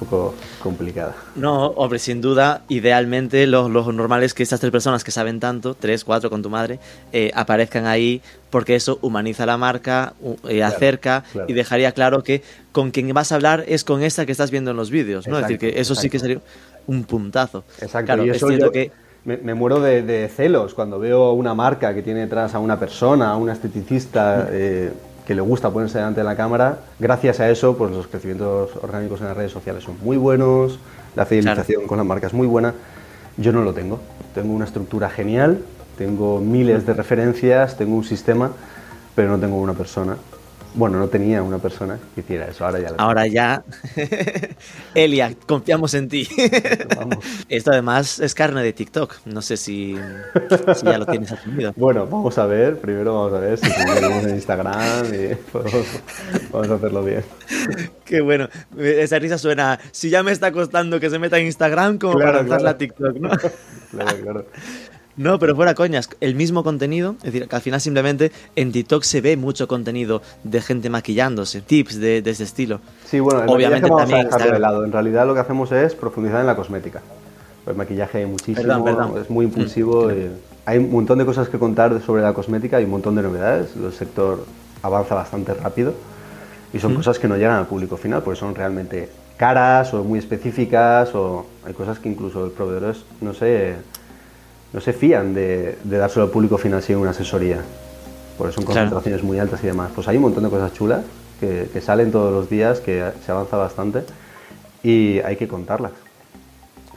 un poco complicada. No, hombre, sin duda, idealmente lo, lo normal es que estas tres personas que saben tanto, tres, cuatro con tu madre, eh, aparezcan ahí porque eso humaniza la marca, eh, acerca claro. y dejaría claro que con quien vas a hablar es con esta que estás viendo en los vídeos, ¿no? es decir, Exacto, que eso sí que exacto. sería un puntazo. Exacto, Claro, y es eso cierto yo que me, me muero de, de celos cuando veo una marca que tiene detrás a una persona, a una esteticista eh, que le gusta ponerse delante de la cámara. Gracias a eso, pues los crecimientos orgánicos en las redes sociales son muy buenos, la fidelización con la marca es muy buena. Yo no lo tengo. Tengo una estructura genial, tengo miles de referencias, tengo un sistema, pero no tengo una persona. Bueno, no tenía una persona que hiciera eso, ahora ya lo ahora ya... Elia, confiamos en ti. Vamos. Esto además es carne de TikTok, no sé si, si ya lo tienes asumido. Bueno, vamos a ver, primero vamos a ver si seguimos en Instagram y podemos- vamos a hacerlo bien. Qué bueno. Esa risa suena. Si ya me está costando que se meta en Instagram, como Claro, para lanzarla claro. a TikTok, ¿no? Claro, claro. No, pero fuera coñas, el mismo contenido, es decir, que al final simplemente en TikTok se ve mucho contenido de gente maquillándose, tips de, de ese estilo. Sí, bueno, el Obviamente vamos también a de lado. En realidad lo que hacemos es profundizar en la cosmética. El maquillaje hay muchísimo, Perdón, perdón. es muy impulsivo. y hay un montón de cosas que contar sobre la cosmética y un montón de novedades. El sector avanza bastante rápido y son cosas que no llegan al público final porque son realmente caras o muy específicas o hay cosas que incluso los proveedores no se, no se fían de, de dárselo al público final sin una asesoría porque son Claro. concentraciones muy altas y demás. Pues hay un montón de cosas chulas que, que salen todos los días, que se avanza bastante y hay que contarlas.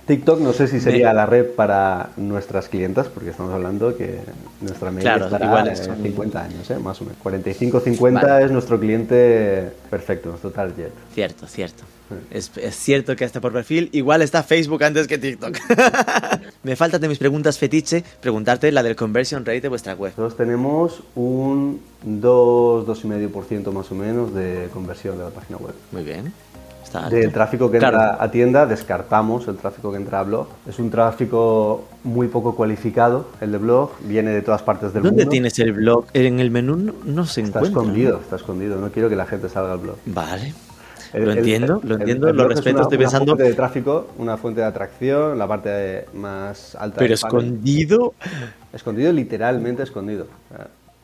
TikTok no sé si sería Me- la red para nuestras clientas, porque estamos hablando que nuestra media Claro, estará igual es un- 50 años, ¿eh? más o menos. 45-50 Vale. es nuestro cliente perfecto, nuestro target. Cierto, cierto. Es, es cierto que hasta por perfil igual está Facebook antes que TikTok. Me falta de mis preguntas fetiche preguntarte la del conversion rate de vuestra web. Nosotros tenemos un 2-2,5% más o menos de conversión de la página web. Muy bien. Está. Del tráfico que Claro. entra a tienda, descartamos el tráfico que entra a blog. Es un tráfico muy poco cualificado, el de blog, viene de todas partes del ¿Dónde mundo. tienes el blog? En el menú no, no se Está encuentra. escondido, está escondido. No quiero que la gente salga al blog. Vale. El- lo entiendo, el- lo entiendo, el lo blog es respeto, una- estoy una pensando. fuente de tráfico, una fuente de atracción, la parte más alta Pero del escondido. Escondido, literalmente escondido.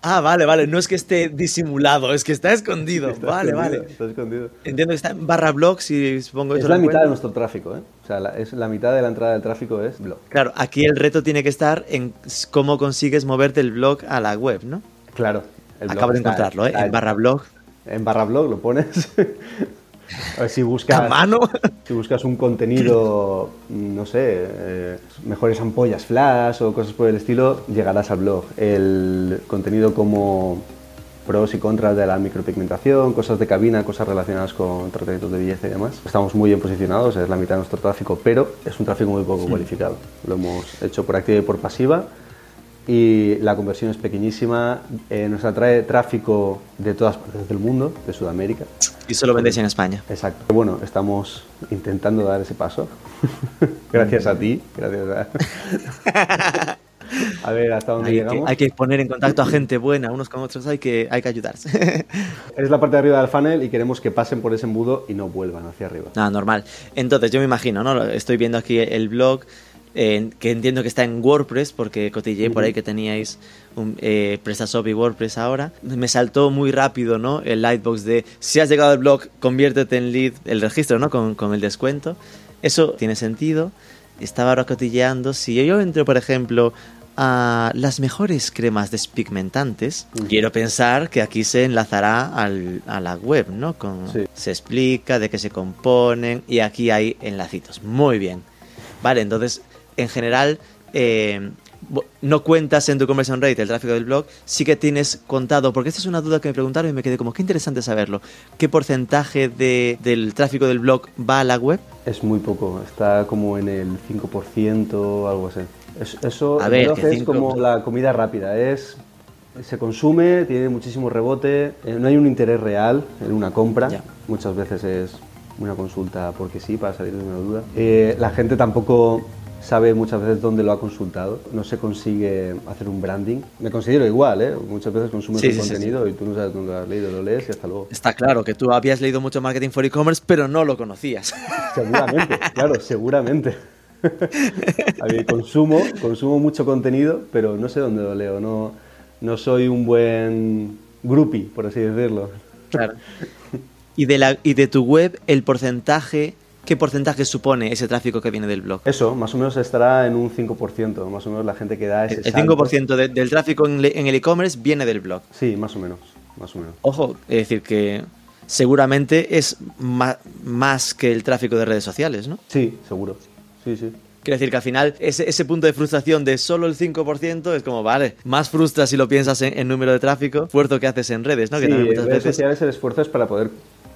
Ah, vale, vale. No es que esté disimulado, es que está escondido. está vale, escondido, vale. Está escondido. Entiendo que está en barra blog, si supongo Es la mitad de nuestro tráfico, ¿eh? O sea, la, es la mitad de la entrada del tráfico es blog. Claro, aquí el reto tiene que estar en cómo consigues moverte el blog a la web, ¿no? Claro. el blog Acabo de encontrarlo, ¿eh? En barra blog. En barra blog lo pones. Si buscas. A mano. Si buscas un contenido, no sé, eh, mejores ampollas flash o cosas por el estilo, llegarás al blog. El contenido como pros y contras de la micropigmentación, cosas de cabina, cosas relacionadas con tratamientos de belleza y demás. Estamos muy bien posicionados, es la mitad de nuestro tráfico, pero es un tráfico muy poco cualificado. Lo hemos hecho por activa y por pasiva y la conversión es pequeñísima. Eh, nos atrae tráfico de todas partes del mundo, de Sudamérica. Y solo vendéis en España. Exacto. Bueno, estamos intentando dar ese paso. gracias a ti. Gracias a... a ver hasta dónde Hay que, llegamos. hay que poner en contacto a gente buena, unos con otros, hay que, hay que ayudarse. Es la parte de arriba del funnel y queremos que pasen por ese embudo y no vuelvan hacia arriba. Ah, normal. Entonces, yo me imagino, ¿no? Estoy viendo aquí el blog, eh, que entiendo que está en WordPress, porque cotillé por ahí que teníais un, eh, PrestaShop y WordPress ahora. Me saltó muy rápido, ¿no? El lightbox de si has llegado al blog, conviértete en lead, el registro, ¿no? Con, con el descuento. Eso tiene sentido. Estaba ahora cotilleando. Si yo entro, por ejemplo, a las mejores cremas despigmentantes, quiero pensar que aquí se enlazará al- a la web, ¿no? Con, Sí. Se explica de qué se componen y aquí hay enlacitos. Muy bien. Vale, entonces, en general, eh, no cuentas en tu conversion rate el tráfico del blog, sí que tienes contado, porque esta es una duda que me preguntaron y me quedé como, qué interesante saberlo. ¿Qué porcentaje de- del tráfico del blog va a la web? Es muy poco, está como en el 5%, algo así. Es- eso A ver, que es cinco- como la comida rápida, es se consume, tiene muchísimo rebote, eh, no hay un interés real en una compra, Ya. muchas veces es una consulta porque sí, para salir de una duda. Eh, la gente tampoco sabe muchas veces dónde lo ha consultado, no se consigue hacer un branding. Me considero igual, ¿eh? muchas veces consumes Sí, contenido y tú no sabes dónde lo has leído, lo lees y hasta luego. Está claro que tú habías leído mucho marketing for e-commerce, pero no lo conocías. Seguramente, claro, seguramente. A consumo, consumo mucho contenido, pero no sé dónde lo leo. No, no soy un buen groupie, por así decirlo. Claro. Y de, la, y de tu web, el porcentaje, ¿qué porcentaje supone ese tráfico que viene del blog? Eso, más o menos estará en un 5%, más o menos la gente que da ese El, el salto. 5% de- del tráfico en, el e-commerce viene del blog. Sí, más o menos, más o menos. Ojo, es decir, que seguramente es más que el tráfico de redes sociales, ¿no? Sí, seguro. Sí, sí. Quiero decir que al final ese, ese punto de frustración de solo el 5% es como, vale, más frustra si lo piensas en, en número de tráfico, esfuerzo que haces en redes, ¿no? Que Sí, en redes veces... sociales el esfuerzo es para poder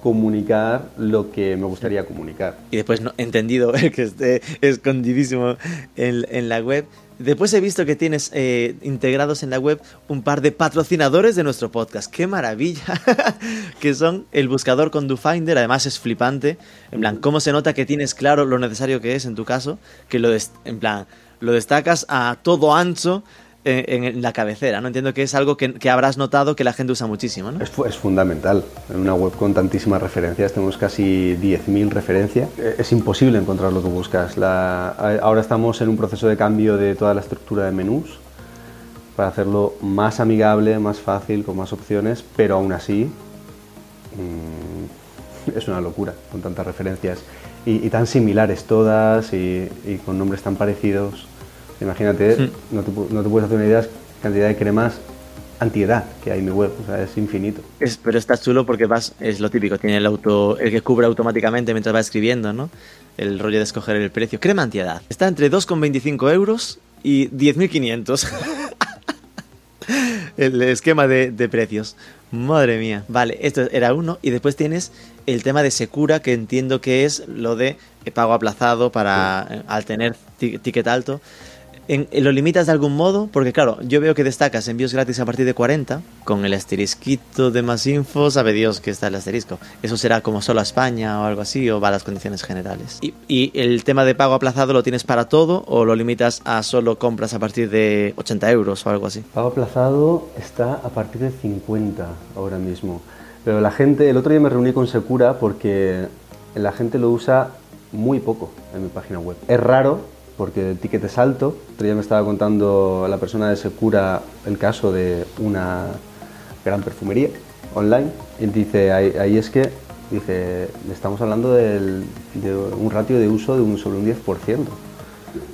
comunicar lo que me gustaría comunicar. y después no, entendido que esté escondidísimo en, en la web. Después he visto que tienes eh, integrados en la web un par de patrocinadores de nuestro podcast. ¡Qué maravilla! que son el buscador con DoFinder. Además es flipante. En plan, ¿cómo se nota que tienes claro lo necesario que es en tu caso? Que lo, en plan, lo destacas a todo ancho en, en la cabecera. No entiendo que es algo que, que habrás notado que la gente usa muchísimo, ¿no? Es, es fundamental. En una web con tantísimas referencias, tenemos casi 10.000 referencias. Eh, Es imposible encontrar lo que buscas. La- ahora estamos en un proceso de cambio de toda la estructura de menús para hacerlo más amigable, más fácil, con más opciones, pero aún así mm, es una locura con tantas referencias y, y tan similares todas y, y con nombres tan parecidos. Imagínate, no, te, no te puedes hacer una idea de la cantidad de cremas antiedad que hay en mi web, o sea, es infinito. Es- pero está chulo porque vas, es lo típico, tiene el auto, el que cubre automáticamente mientras va escribiendo, ¿no? El rollo de escoger el precio. Crema antiedad. Está entre 2,25 euros y 10.500. el esquema de, de precios. Madre mía. Vale, esto era uno. Y después tienes el tema de Secura, que entiendo que es lo de pago aplazado para eh, al tener ti- ticket alto. En- ¿Lo limitas de algún modo? Porque claro, yo veo que destacas envíos gratis a partir de 40, con el asterisquito de más info, sabe Dios que está el asterisco. ¿Eso será como solo a España o algo así, o va a las condiciones generales? ¿Y, y el tema de pago aplazado lo tienes para todo o lo limitas a solo compras a partir de 80 euros o algo así? Pago aplazado está a partir de 50 ahora mismo. Pero la gente, el otro día me reuní con Secura porque la gente lo usa muy poco en mi página web. Es raro porque el ticket es alto. Otro día me estaba contando la persona de Secura el caso de una gran perfumería online. Y dice, ahí, ahí es que, dice, estamos hablando del- de un ratio de uso de un solo un 10%.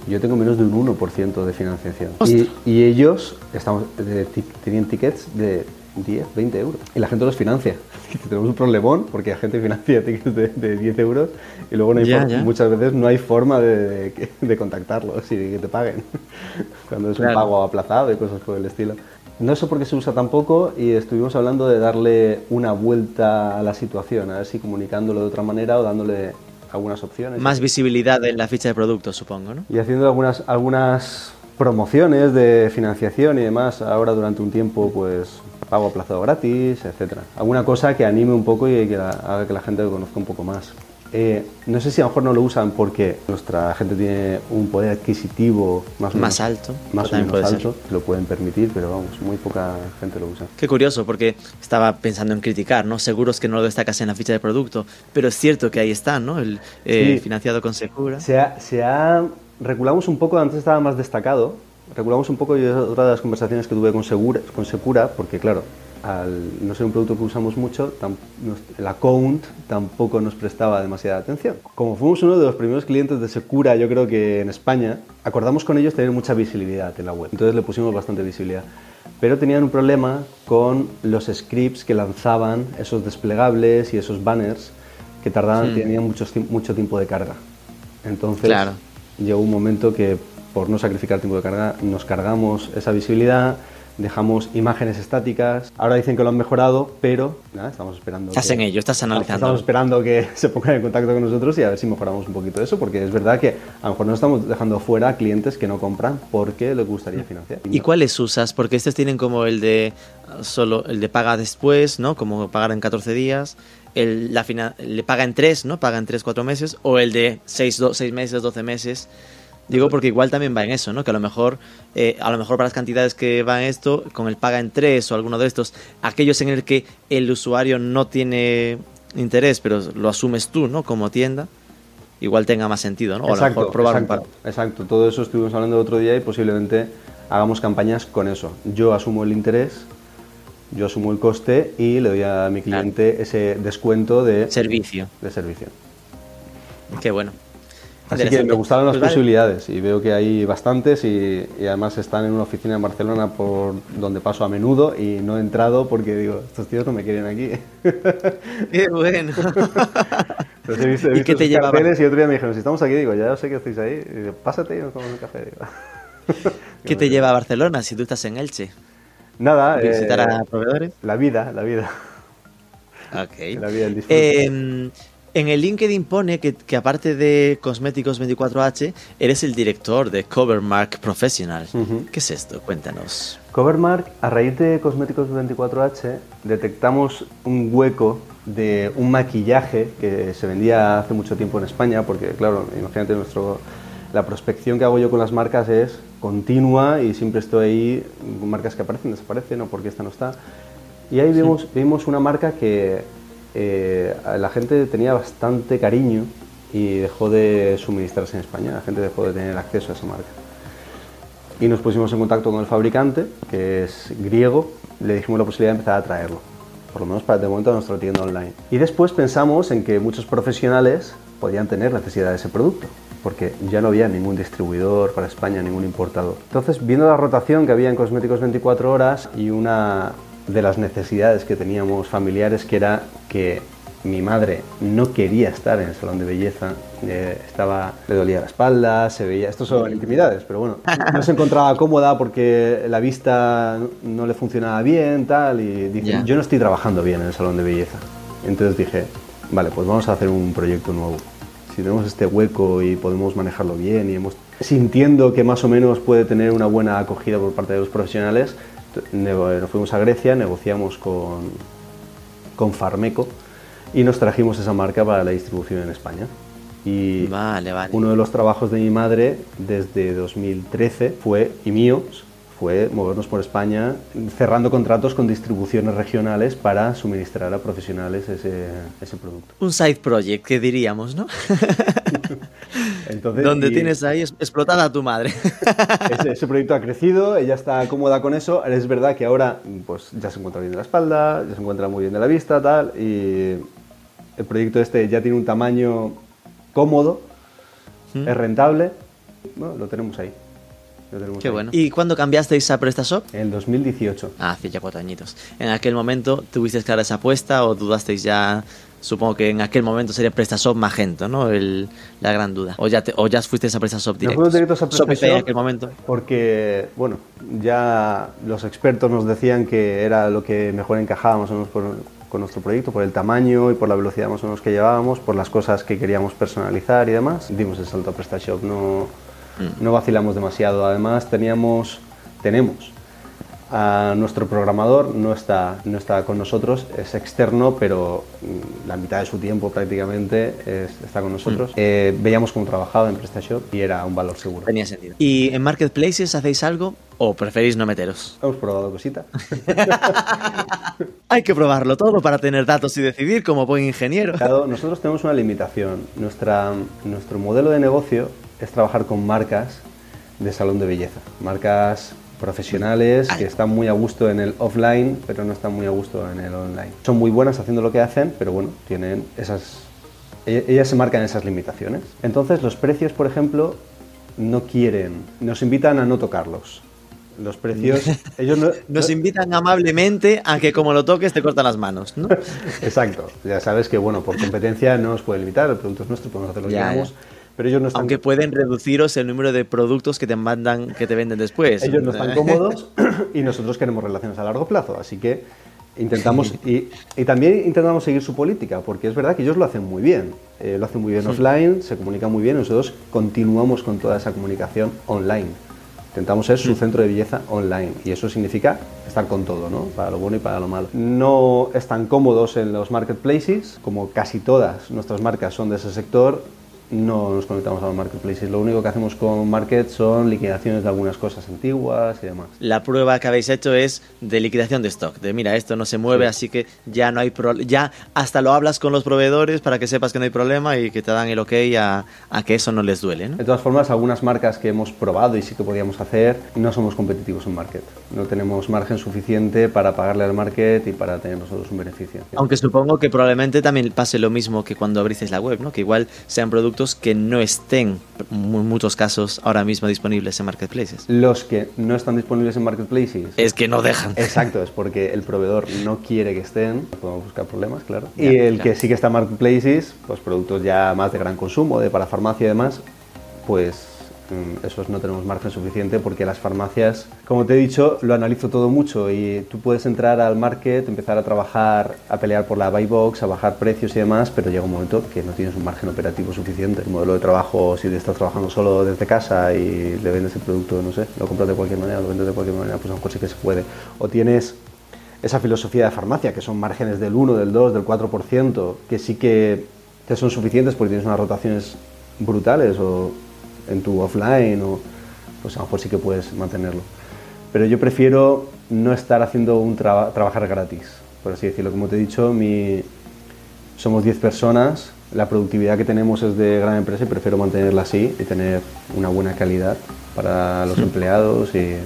Yo tengo menos de un 1% de financiación. Y, y ellos estamos, de ti- tenían tickets de 10, 20 euros. Y la gente los financia. Tenemos un problemón porque la gente financia tickets de, de 10 euros y luego no hay Ya, ya. muchas veces no hay forma de, de- de contactarlos y de que te paguen. Cuando es un Claro. pago aplazado y cosas por el estilo. No sé por qué se usa tan poco y estuvimos hablando de darle una vuelta a la situación, a ver si comunicándolo de otra manera o dándole algunas opciones. Más visibilidad en la ficha de producto, supongo, ¿no? Y haciendo algunas, algunas promociones de financiación y demás, ahora durante un tiempo, pues pago aplazado gratis, etcétera. Alguna cosa que anime un poco y que la- haga que la gente lo conozca un poco más. Eh, no sé si a lo mejor no lo usan porque nuestra gente tiene un poder adquisitivo más, Más menos- alto, más o menos puede alto, lo pueden permitir, pero vamos, muy poca gente lo usa. Qué curioso, porque estaba pensando en criticar, ¿no? Seguros que no lo destacas en la ficha de producto, pero es cierto que ahí está, ¿no? El eh, Sí. financiado con Secura. Se ha, se ha- Regulamos un poco, antes estaba más destacado, regulamos un poco y es otra de las conversaciones que tuve con Segura, con Secura porque claro, al no ser un producto que usamos mucho, el account tampoco nos prestaba demasiada atención. Como fuimos uno de los primeros clientes de Secura, yo creo que en España, acordamos con ellos tener mucha visibilidad en la web. Entonces le pusimos bastante visibilidad. Pero tenían un problema con los scripts que lanzaban, esos desplegables y esos banners que tardaban, tenían mucho, mucho tiempo de carga. Entonces llegó un momento que por no sacrificar tiempo de carga nos cargamos esa visibilidad dejamos imágenes estáticas. Ahora dicen que lo han mejorado, pero nada, estamos esperando. Estás en ello, estás analizando. Estamos esperando que se pongan en contacto con nosotros y a ver si mejoramos un poquito eso, porque es verdad que a lo mejor no estamos dejando fuera clientes que no compran porque les gustaría financiar. ¿Y cuáles usas? Porque estos tienen como el de solo el de paga después, ¿no? Como pagar en 14 días. El, la le paga en 3, ¿no? Paga en 3, 4 meses. O el de 6, 6 meses, 12 meses. Digo porque igual también va en eso, ¿no? Que a lo mejor, eh, a lo mejor para las cantidades que va en esto, con el paga en tres o alguno de estos, aquellos en el que el usuario no tiene interés, pero lo asumes tú, ¿no? Como tienda, igual tenga más sentido, ¿no? O exacto, a lo mejor probar exacto, exacto. Todo eso estuvimos hablando el otro día y posiblemente hagamos campañas con eso. Yo asumo el interés, yo asumo el coste y le doy a mi cliente ese descuento de servicio. De servicio. Qué bueno. Así que me gustaron las pues posibilidades y veo que hay bastantes y, además están en una oficina en Barcelona por donde paso a menudo y no he entrado porque digo, estos tíos no me quieren aquí. Qué bueno. Entonces he visto, he visto ¿Y te y otro día me dijeron, si estamos aquí, digo, ya sé que estáis ahí, y digo, pásate y nos tomamos un café. Digo. ¿Qué te lleva a Barcelona si tú estás en Elche? Nada. ¿Visitar a eh, proveedores? La vida, la vida. Ok. La vida, el disfrute. Eh, en el LinkedIn pone que, aparte de Cosméticos 24H, eres el director de Covermark Professional. ¿Qué es esto? Cuéntanos. Covermark, a raíz de Cosméticos 24H, detectamos un hueco de un maquillaje que se vendía hace mucho tiempo en España, porque claro, imagínate nuestro, la prospección que hago yo con las marcas es continua y siempre estoy ahí, marcas que aparecen, desaparecen o porque esta no está. Y ahí vimos, vimos una marca que eh, la gente tenía bastante cariño y dejó de suministrarse en España, la gente dejó de tener acceso a esa marca. Y nos pusimos en contacto con el fabricante, que es griego, le dijimos la posibilidad de empezar a traerlo, por lo menos para de momento a nuestra tienda online. Y después pensamos en que muchos profesionales podían tener necesidad de ese producto, porque ya no había ningún distribuidor para España, ningún importador. Entonces, viendo la rotación que había en Cosméticos 24 horas y una de las necesidades que teníamos familiares, que era que mi madre no quería estar en el salón de belleza, eh, estaba, le dolía la espalda, se veía, esto son intimidades, pero bueno, no se encontraba cómoda porque la vista no le funcionaba bien, tal, y yo no estoy trabajando bien en el salón de belleza. Entonces dije, vale, pues vamos a hacer un proyecto nuevo. Si tenemos este hueco y podemos manejarlo bien y hemos sintiendo que más o menos puede tener una buena acogida por parte de los profesionales, nos fuimos a Grecia, negociamos con, con Farmeco y nos trajimos esa marca para la distribución en España. Y uno de los trabajos de mi madre desde 2013 fue, y míos, fue movernos por España cerrando contratos con distribuciones regionales para suministrar a profesionales ese, ese producto. Un side project, que diríamos, ¿no? Entonces, Donde tienes ahí explotada a tu madre. Ese, proyecto ha crecido, ella está cómoda con eso. Es verdad que ahora pues, ya se encuentra bien de la espalda, ya se encuentra muy bien de la vista, tal, y el proyecto este ya tiene un tamaño cómodo, ¿Mm? es rentable, bueno, lo tenemos ahí. Qué bueno. ¿Y cuándo cambiasteis a PrestaShop? En 2018. Ah, hace ya cuatro añitos. ¿En aquel momento tuvisteis clara esa apuesta o dudasteis ya? Supongo que en aquel momento sería PrestaShop Magento, ¿no? El, la gran duda. O ya, te, o ya fuisteis a PrestaShop directo. Nos directos a PrestaShop en aquel momento. Porque, bueno, ya los expertos nos decían que era lo que mejor encajábamos con nuestro proyecto, por el tamaño y por la velocidad más o menos que llevábamos, por las cosas que queríamos personalizar y demás. Dimos el salto a PrestaShop, no. No vacilamos demasiado. Además, teníamos, tenemos a nuestro programador, no está, no está con nosotros, es externo, pero mm, la mitad de su tiempo prácticamente está con nosotros. Mm. Eh, veíamos cómo trabajaba en PrestaShop y era un valor seguro. Tenía sentido. ¿Y en Marketplaces hacéis algo o preferís no meteros? Hemos probado cosita. Hay que probarlo todo para tener datos y decidir como buen ingeniero. Claro, nosotros tenemos una limitación. Nuestra, nuestro modelo de negocio es trabajar con marcas de salón de belleza, marcas profesionales que están muy a gusto en el offline, pero no están muy a gusto en el online. Son muy buenas haciendo lo que hacen, pero bueno, tienen esas... e- Ellas se marcan esas limitaciones. Entonces, los precios, por ejemplo, no quieren, nos invitan a no tocarlos. Los precios, ellos no, Nos no- invitan amablemente a que como lo toques te cortan las manos, ¿no? Exacto. Ya sabes que, bueno, por competencia no nos pueden limitar, el producto es nuestro, podemos hacer lo que queramos. Pero ellos no están, Aunque pueden reduciros el número de productos que te mandan, que te venden después. ellos no están cómodos y nosotros queremos relaciones a largo plazo, así que intentamos y, y también intentamos seguir su política, porque es verdad que ellos lo hacen muy bien, eh, lo hacen muy bien offline, se comunican muy bien, nosotros continuamos con toda esa comunicación online. Intentamos ser su centro de belleza online y eso significa estar con todo, ¿no? Para lo bueno y para lo malo. No están cómodos en los marketplaces, como casi todas nuestras marcas son de ese sector, no nos conectamos a los marketplaces. Lo único que hacemos con Market son liquidaciones de algunas cosas antiguas y demás. La prueba que habéis hecho es de liquidación de stock. De mira, esto no se mueve, Sí. así que ya no hay problema. Ya hasta lo hablas con los proveedores para que sepas que no hay problema y que te dan el ok a, a que eso no les duele, ¿no? De todas formas, algunas marcas que hemos probado y sí que podíamos hacer, no somos competitivos en Market. No tenemos margen suficiente para pagarle al Market y para tener nosotros un beneficio. Aunque supongo que probablemente también pase lo mismo que cuando abristeis la web, ¿no? Que igual sean productos que no estén, en muchos casos, ahora mismo disponibles en marketplaces. Los que no están disponibles en Marketplaces Es que no dejan. Exacto, es porque el proveedor no quiere que estén, podemos buscar problemas, claro. Ya, y el claro. que sí que está en marketplaces, pues productos ya más de gran consumo, de para farmacia y demás, pues esos no tenemos margen suficiente porque las farmacias, como te he dicho, lo analizo todo mucho y tú puedes entrar al market, empezar a trabajar, a pelear por la buy box, a bajar precios y demás, pero llega un momento que no tienes un margen operativo suficiente. El modelo de trabajo, si estás trabajando solo desde casa y le vendes el producto, no sé, lo compras de cualquier manera, lo vendes de cualquier manera, pues a lo mejor sí que se puede. O tienes esa filosofía de farmacia, que son márgenes del 1, del 2, del 4%, que sí que te son suficientes porque tienes unas rotaciones brutales o en tu offline, o, pues a lo mejor sí que puedes mantenerlo. Pero yo prefiero no estar haciendo un traba- trabajar gratis, por así decirlo. Como te he dicho, mi, somos 10 personas, la productividad que tenemos es de gran empresa y prefiero mantenerla así y tener una buena calidad para los empleados y,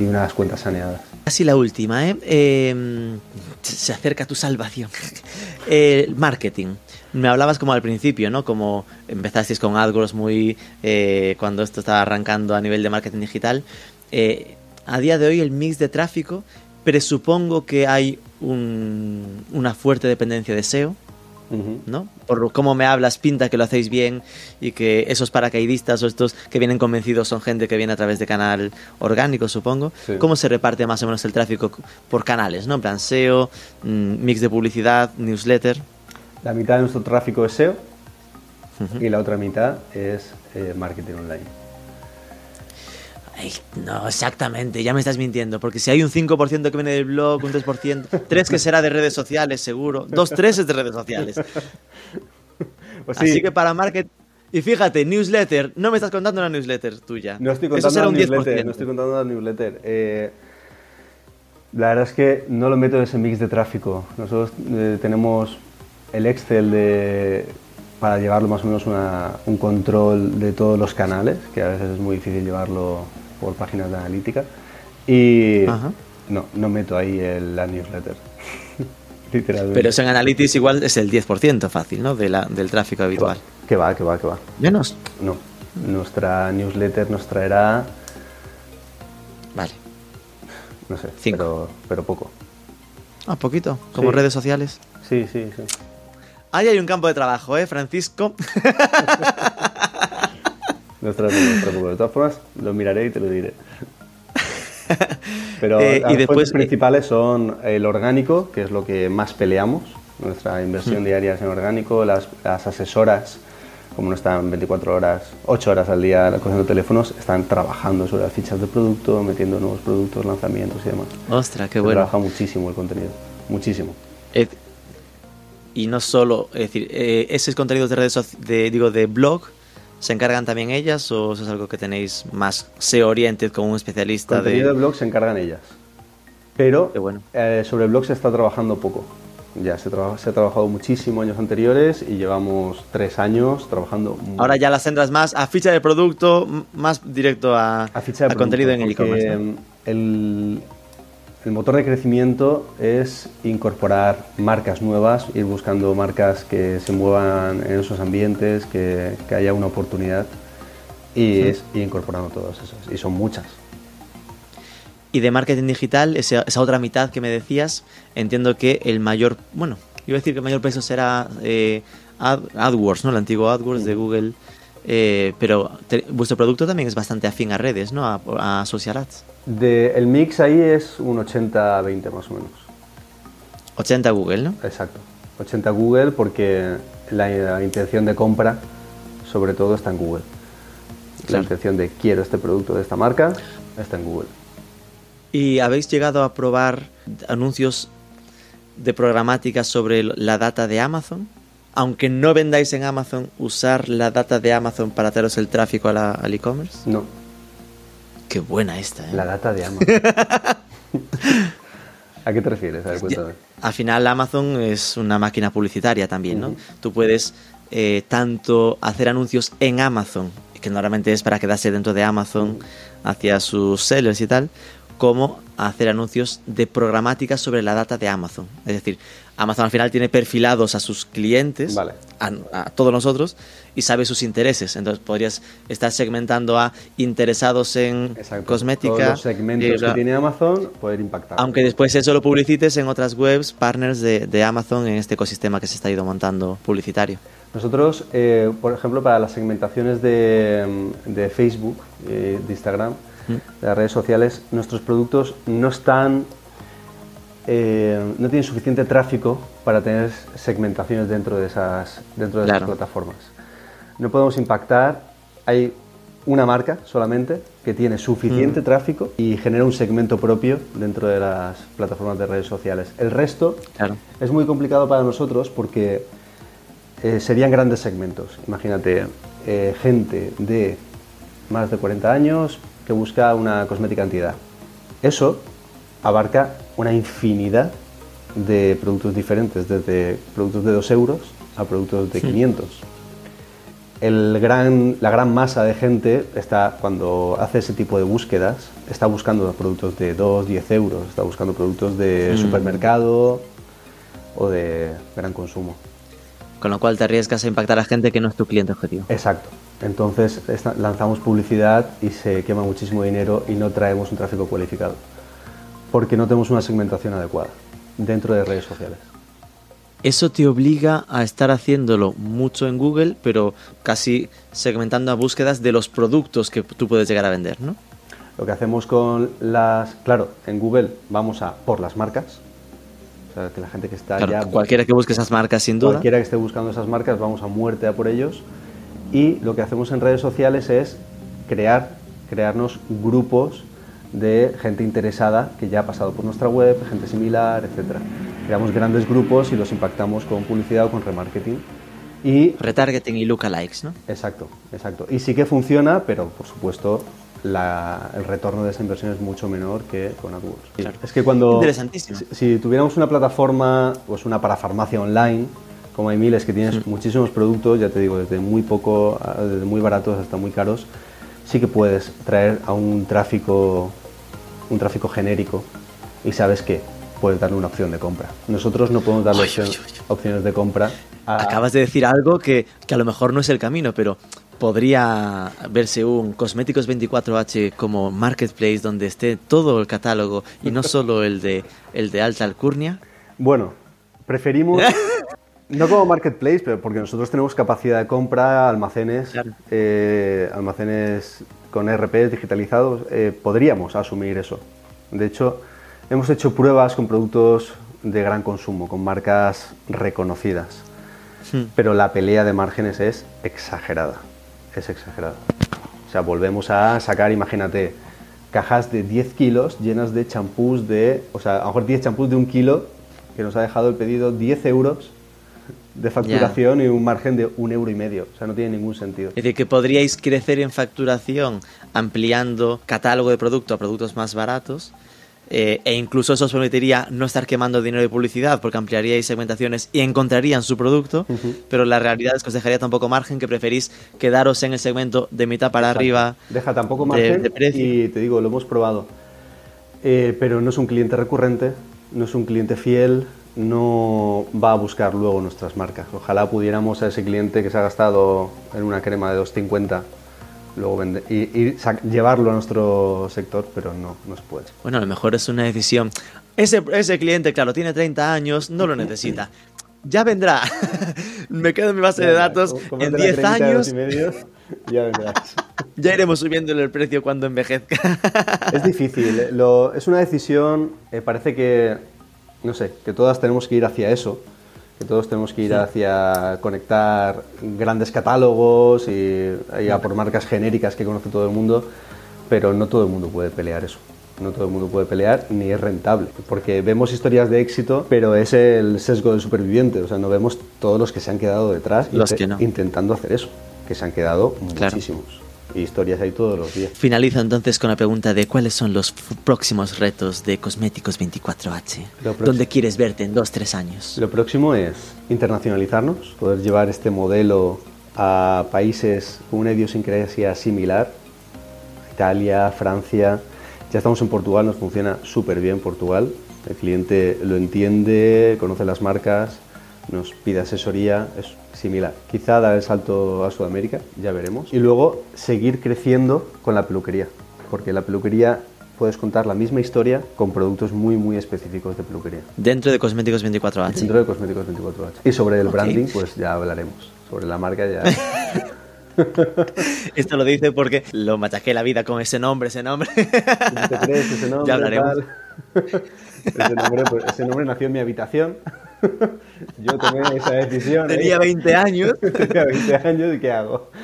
y unas cuentas saneadas. Casi la última, ¿eh? Eh, se acerca tu salvación. El marketing. Me hablabas como al principio, ¿no? Como empezasteis con AdWords muy... eh, cuando esto estaba arrancando a nivel de marketing digital. Eh, a día de hoy el mix de tráfico, presupongo que hay un- una fuerte dependencia de SEO. ¿no? Por cómo me hablas, pinta que lo hacéis bien y que esos paracaidistas o estos que vienen convencidos son gente que viene a través de canal orgánico, supongo. Sí. ¿Cómo se reparte más o menos el tráfico por canales, ¿no? En plan SEO, mm, mix de publicidad, newsletter. La mitad de nuestro tráfico es SEO y la otra mitad es eh, marketing online. Ay, no, exactamente, ya me estás mintiendo, porque si hay un 5% que viene del blog, un 3%, 3 que será de redes sociales, seguro, dos 3 es de redes sociales. Pues sí, Así que para marketing... Y fíjate, newsletter, no me estás contando una newsletter tuya. no estoy Eso contando será la un 10%. newsletter. No estoy contando la newsletter. Eh, la verdad es que no lo meto en ese mix de tráfico. Nosotros eh, tenemos el Excel de, para llevarlo más o menos una- un control de todos los canales, que a veces es muy difícil llevarlo por páginas de analítica. Y Ajá. no, no meto ahí el- la newsletter. Literalmente. Pero eso en Analytics igual es el 10% fácil, ¿no? De la, del tráfico habitual. Que va, que va, que va. Menos. No, nuestra newsletter nos traerá, Vale. no sé, Cinco. pero, pero poco. Ah, poquito. Como Sí. redes sociales. Sí, sí, sí. Ahí hay un campo de trabajo, ¿eh, Francisco? No te preocupes. De todas formas, lo miraré y te lo diré. Pero Eh, las y después, eh, principales son el orgánico, que es lo que más peleamos. Nuestra inversión diaria es en orgánico. Las, las asesoras, como no están 24 horas, 8 horas al día cogiendo teléfonos, están trabajando sobre las fichas de producto, metiendo nuevos productos, lanzamientos y demás. Ostras, qué Se bueno. trabaja muchísimo el contenido. Muchísimo. Eh, y no solo, es decir, eh, esos contenidos de redes soci- de, digo, de blog, ¿se encargan también ellas o eso es algo que tenéis más SEO oriented como un especialista Contenido de de... blog se encargan ellas. Pero bueno. eh, sobre blog se está trabajando poco. Ya se, traba- se ha trabajado muchísimo años anteriores y llevamos tres años trabajando. Ahora ya las centras más a ficha de producto, más directo a, a ficha de a contenido en el e-commerce. ¿no? el, el motor de crecimiento es incorporar marcas nuevas, ir buscando marcas que se muevan en esos ambientes, que, que haya una oportunidad y es ir incorporando todas esas. Y son muchas. Y de marketing digital, esa, esa otra mitad que me decías, entiendo que el mayor, bueno, iba a decir que el mayor peso será eh, Ad- AdWords, ¿no? El antiguo AdWords de Google. eh, pero te- vuestro producto también es bastante afín a redes, ¿no? A, a social ads. De, el mix ahí es un 80-20 más o menos. 80 Google, ¿no? Exacto. 80 Google porque la, la intención de compra sobre todo está en Google. La intención de quiero este producto de esta marca está en Google. ¿Y habéis llegado a probar anuncios de programática sobre la data de Amazon? Aunque no vendáis en Amazon, usar la data de Amazon para traeros el tráfico a la- al e-commerce. No, Qué buena esta, ¿eh? la data de Amazon. ¿A qué te refieres? A ver, cuéntame. Al final Amazon es una máquina publicitaria también, ¿no? Tú puedes eh, tanto hacer anuncios en Amazon, que normalmente es para quedarse dentro de Amazon hacia sus sellers y tal, como hacer anuncios de programática sobre la data de Amazon. Es decir, Amazon al final tiene perfilados a sus clientes, Vale. a, a todos nosotros, y sabe sus intereses. Entonces podrías estar segmentando a interesados en Exacto. cosmética. Todos los segmentos y que la- tiene Amazon poder impactar. aunque después eso lo publicites en otras webs, partners de, de Amazon en este ecosistema que se está ido montando publicitario. Nosotros, eh, por ejemplo, para las segmentaciones de, de Facebook, eh, de Instagram, de las redes sociales, nuestros productos no están, eh, no tienen suficiente tráfico para tener segmentaciones dentro de esas, dentro de esas Claro. plataformas. No podemos impactar. Hay una marca solamente que tiene suficiente tráfico y genera un segmento propio dentro de las plataformas de redes sociales. El resto Claro. es muy complicado para nosotros porque eh, serían grandes segmentos. Imagínate, eh, gente de más de 40 años que busca una cosmética entidad. Eso abarca una infinidad de productos diferentes, desde productos de 2 euros a productos de 500. El gran, la gran masa de gente está, cuando hace ese tipo de búsquedas, está buscando productos de 2, 10 euros, está buscando productos de supermercado o de gran consumo. Con lo cual te arriesgas a impactar a gente que no es tu cliente objetivo. Exacto. Entonces lanzamos publicidad y se quema muchísimo dinero y no traemos un tráfico cualificado. Porque no tenemos una segmentación adecuada dentro de redes sociales. Eso te obliga a estar haciéndolo mucho en Google, pero casi segmentando a búsquedas de los productos que tú puedes llegar a vender, ¿no? Lo que hacemos con las... Claro, en Google vamos a por las marcas. O sea, que la gente que está Claro, ya... cualquiera que busque esas marcas, sin duda. Cualquiera que esté buscando esas marcas, vamos a muerte a por ellos. Y lo que hacemos en redes sociales es crear, crearnos grupos de gente interesada que ya ha pasado por nuestra web, gente similar, etc. Creamos grandes grupos y los impactamos con publicidad o con remarketing. Y Retargeting y lookalikes, ¿no? Exacto, exacto. Y sí que funciona, pero por supuesto la- el retorno de esa inversión es mucho menor que con AdWords. Claro. Es que cuando... Interesantísimo. Si, si tuviéramos una plataforma, pues una parafarmacia online, como hay miles que tienes muchísimos productos, ya te digo, desde muy poco, desde muy baratos hasta muy caros, sí que puedes traer a un tráfico, un tráfico genérico y sabes que puedes darle una opción de compra. Nosotros no podemos darle opción- opciones de compra a, Acabas de decir algo que, que a lo mejor no es el camino, pero podría verse un Cosméticos 24H como marketplace donde esté todo el catálogo y no solo el de, el de alta alcurnia. Bueno, preferimos, no como marketplace, pero porque nosotros tenemos capacidad de compra, almacenes, Claro. eh, almacenes con RPs digitalizados, eh, podríamos asumir eso. De hecho, hemos hecho pruebas con productos de gran consumo, con marcas reconocidas, Hmm. pero la pelea de márgenes es exagerada, es exagerada. O sea, volvemos a sacar, imagínate, cajas de 10 kilos llenas de champús de, o sea, a lo mejor 10 champús de un kilo que nos ha dejado el pedido 10 euros de facturación y un margen de un euro y medio. O sea, no tiene ningún sentido. Es decir, que podríais crecer en facturación ampliando catálogo de producto a productos más baratos eh, e incluso eso os permitiría no estar quemando dinero de publicidad porque ampliaríais segmentaciones y encontrarían su producto, pero la realidad es que os dejaría tan poco margen que preferís quedaros en el segmento de mitad para arriba. Deja tampoco de- margen de precio. y te digo, lo hemos probado. eh, pero no es un cliente recurrente, no es un cliente fiel, no va a buscar luego nuestras marcas. Ojalá pudiéramos a ese cliente que se ha gastado en una crema de 2,50 luego vender y, y llevarlo a nuestro sector, pero no, no se puede. Bueno, a lo mejor es una decisión. Ese, ese cliente, claro, tiene 30 años, no lo necesita. Ya vendrá. Me quedo en mi base de datos. En 10 años. Y medio, ya vendrás. ya iremos subiéndole el precio cuando envejezca. es difícil. ¿eh? Lo, es una decisión. Eh, parece que. No sé, que todas tenemos que ir hacia eso que todos tenemos que ir hacia conectar grandes catálogos y, y, a por marcas genéricas que conoce todo el mundo, pero no todo el mundo puede pelear eso. No todo el mundo puede pelear ni es rentable, porque vemos historias de éxito, pero es el sesgo del superviviente, o sea, no vemos todos los que se han quedado detrás los que no. intentando hacer eso, que se han quedado claro. muchísimos historias ahí todos los días. Finalizo entonces con la pregunta de cuáles son los próximos retos de Cosméticos 24H. ¿Dónde quieres verte en dos, tres años? Lo próximo es internacionalizarnos, poder llevar este modelo a países con una idiosincrasia similar, Italia, Francia. Ya estamos en Portugal, nos funciona súper bien Portugal. El cliente lo entiende, conoce las marcas, nos pide asesoría, es similar. Quizá dar el salto a Sudamérica, ya veremos. Y luego seguir creciendo con la peluquería, porque la peluquería puedes contar la misma historia con productos muy, muy específicos de peluquería. Dentro de Cosméticos 24H. Dentro de Cosméticos 24H. Y sobre el okay. branding, pues ya hablaremos. Sobre la marca ya... Esto lo dice porque lo machaqué la vida con ese nombre, ese nombre. ¿No te crees ese nombre? Ya hablaremos. Ese nombre, pues, ese nombre nació en mi habitación. Yo tomé esa decisión. Tenía ¿eh? 20 años. Tenía 20 años y ¿qué hago?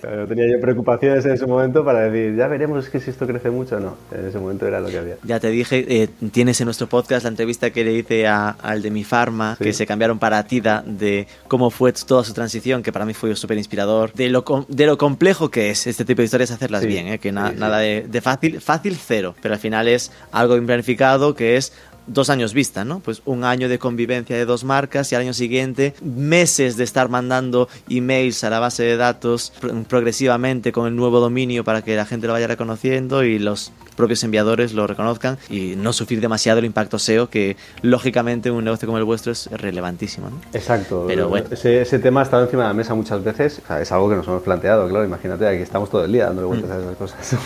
Claro, tenía yo preocupaciones en ese momento para decir, ya veremos que si esto crece mucho o no. En ese momento era lo que había. Ya te dije, eh, tienes en nuestro podcast la entrevista que le hice a, al de mi farma, sí. que se cambiaron para Tida, de cómo fue toda su transición, que para mí fue súper inspirador, de lo, de lo complejo que es este tipo de historias hacerlas Sí, bien, ¿eh? que na- sí. nada de, de fácil, fácil cero, pero al final es algo bien planificado que es dos años vista, ¿no? Pues un año de convivencia de dos marcas y al año siguiente meses de estar mandando emails a la base de datos pro- progresivamente con el nuevo dominio para que la gente lo vaya reconociendo y los propios enviadores lo reconozcan y no sufrir demasiado el impacto SEO que lógicamente un negocio como el vuestro es relevantísimo, ¿no? Exacto. Pero bueno. ese, ese tema ha estado encima de la mesa muchas veces. O sea, es algo que nos hemos planteado, claro. Imagínate, aquí estamos todo el día dándole vueltas Mm. a esas cosas.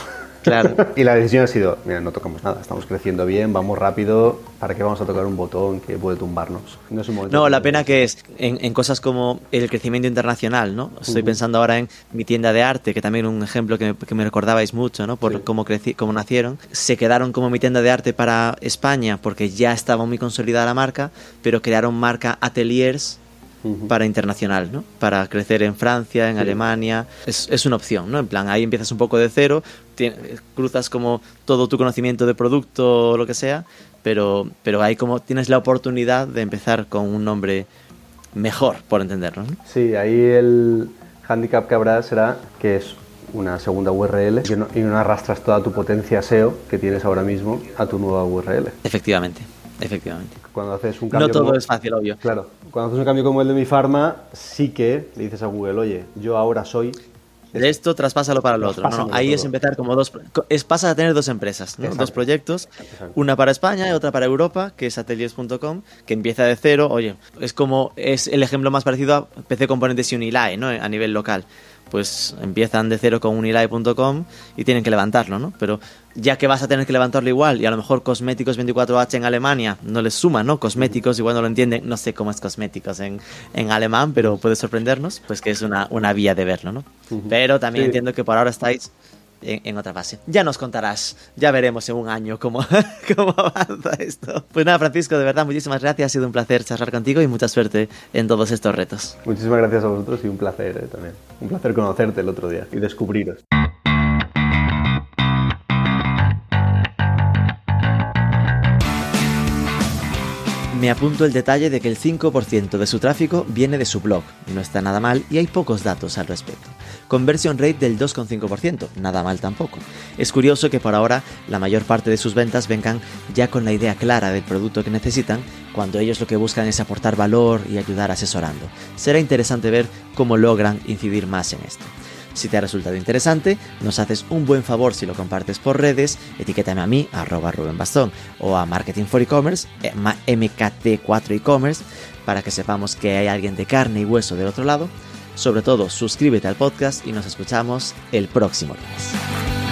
Claro. y la decisión ha sido, mira, no tocamos nada, estamos creciendo bien, vamos rápido, ¿para qué vamos a tocar un botón que puede tumbarnos? No es un momento No, la pena que es en, en cosas como el crecimiento internacional, ¿no? Estoy Ujú. pensando ahora en mi tienda de arte, que también un ejemplo que, que me recordabais mucho, ¿no? Por Sí. cómo, creci- cómo nacieron. Se quedaron como mi tienda de arte para España porque ya estaba muy consolidada la marca, pero crearon marca Ateliers Para internacional, ¿no? Para crecer en Francia, en Sí. Alemania. Es, es una opción, ¿no? En plan, ahí empiezas un poco de cero, tien- cruzas como todo tu conocimiento de producto o lo que sea, pero, pero ahí como tienes la oportunidad de empezar con un nombre mejor, por entenderlo, ¿no? Sí, ahí el handicap que habrá será que es una segunda URL y no, y no arrastras toda tu potencia SEO que tienes ahora mismo a tu nueva URL. Efectivamente, efectivamente. Cuando haces un cambio No todo como- es fácil, obvio. Claro, cuando haces un cambio como el de mi farma, sí que le dices a Google, oye, yo ahora soy... De esto traspásalo para el otro. Ahí es empezar como dos. Es pasas a tener dos empresas, ¿no? Dos proyectos. Exacto. Una para España y otra para Europa, que es ateliers.com, que empieza de cero. Oye, es como. Es el ejemplo más parecido a PC Componentes y Unilae, ¿no? A nivel local. Pues empiezan de cero con unilae.com y tienen que levantarlo, ¿no? Pero ya que vas a tener que levantarlo igual y a lo mejor Cosméticos 24H en Alemania no les suma, ¿no? Cosméticos igual no lo entienden, no sé cómo es cosméticos en, en alemán, pero puede sorprendernos, pues que es una, una vía de verlo, ¿no? Pero también Sí. entiendo que por ahora estáis en, en otra fase. Ya nos contarás, ya veremos en un año cómo, cómo avanza esto. Pues nada, Francisco, de verdad, muchísimas gracias, ha sido un placer charlar contigo y mucha suerte en todos estos retos. Muchísimas gracias a vosotros y un placer eh, también. Un placer conocerte el otro día y descubriros. Me apunto el detalle de que el 5% de su tráfico viene de su blog. No está nada mal y hay pocos datos al respecto conversion rate del 2,5%, nada mal tampoco. Es curioso que por ahora la mayor parte de sus ventas vengan ya con la idea clara del producto que necesitan, cuando ellos lo que buscan es aportar valor y ayudar asesorando. Será interesante ver cómo logran incidir más en esto. Si te ha resultado interesante, nos haces un buen favor si lo compartes por redes, etiquétame a mí, arroba Rubén o a Marketing for E-Commerce, eh, MKT4 E-Commerce, para que sepamos que hay alguien de carne y hueso del otro lado sobre todo, suscríbete al podcast y nos escuchamos el próximo lunes.